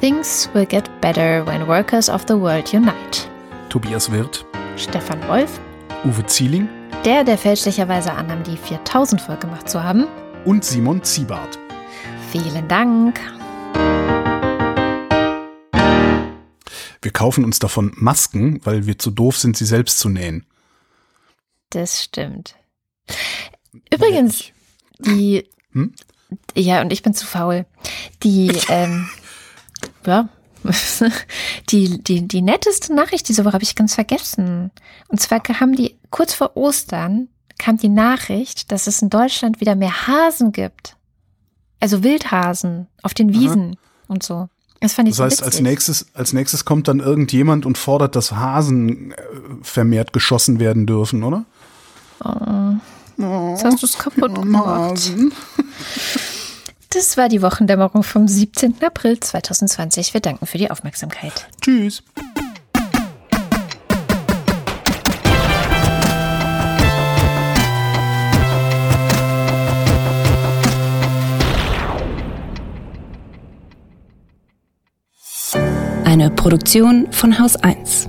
Things will get better when workers of the world unite. Tobias Wirth, Stefan Wolf, Uwe Zieling der, der fälschlicherweise annahm, die 4000 voll gemacht zu haben. und Simon Ziebart. Vielen Dank. Wir kaufen uns davon Masken, weil wir zu doof sind, sie selbst zu nähen. Das stimmt. Übrigens, die. [laughs] Hm? Ja, und ich bin zu faul. Die, [laughs] ähm, ja. [laughs] Die, die, die netteste Nachricht diese Woche habe ich ganz vergessen. Und zwar haben die kurz vor Ostern kam die Nachricht, dass es in Deutschland wieder mehr Hasen gibt. Also Wildhasen auf den Wiesen und so. Das fand ich Das so heißt, als nächstes, als nächstes kommt dann irgendjemand und fordert, dass Hasen äh, vermehrt geschossen werden dürfen, oder? Jetzt hast du es kaputt gemacht. [laughs] Das war die Wochendämmerung vom 17. April 2020. Wir danken für die Aufmerksamkeit. Tschüss. Eine Produktion von Haus 1.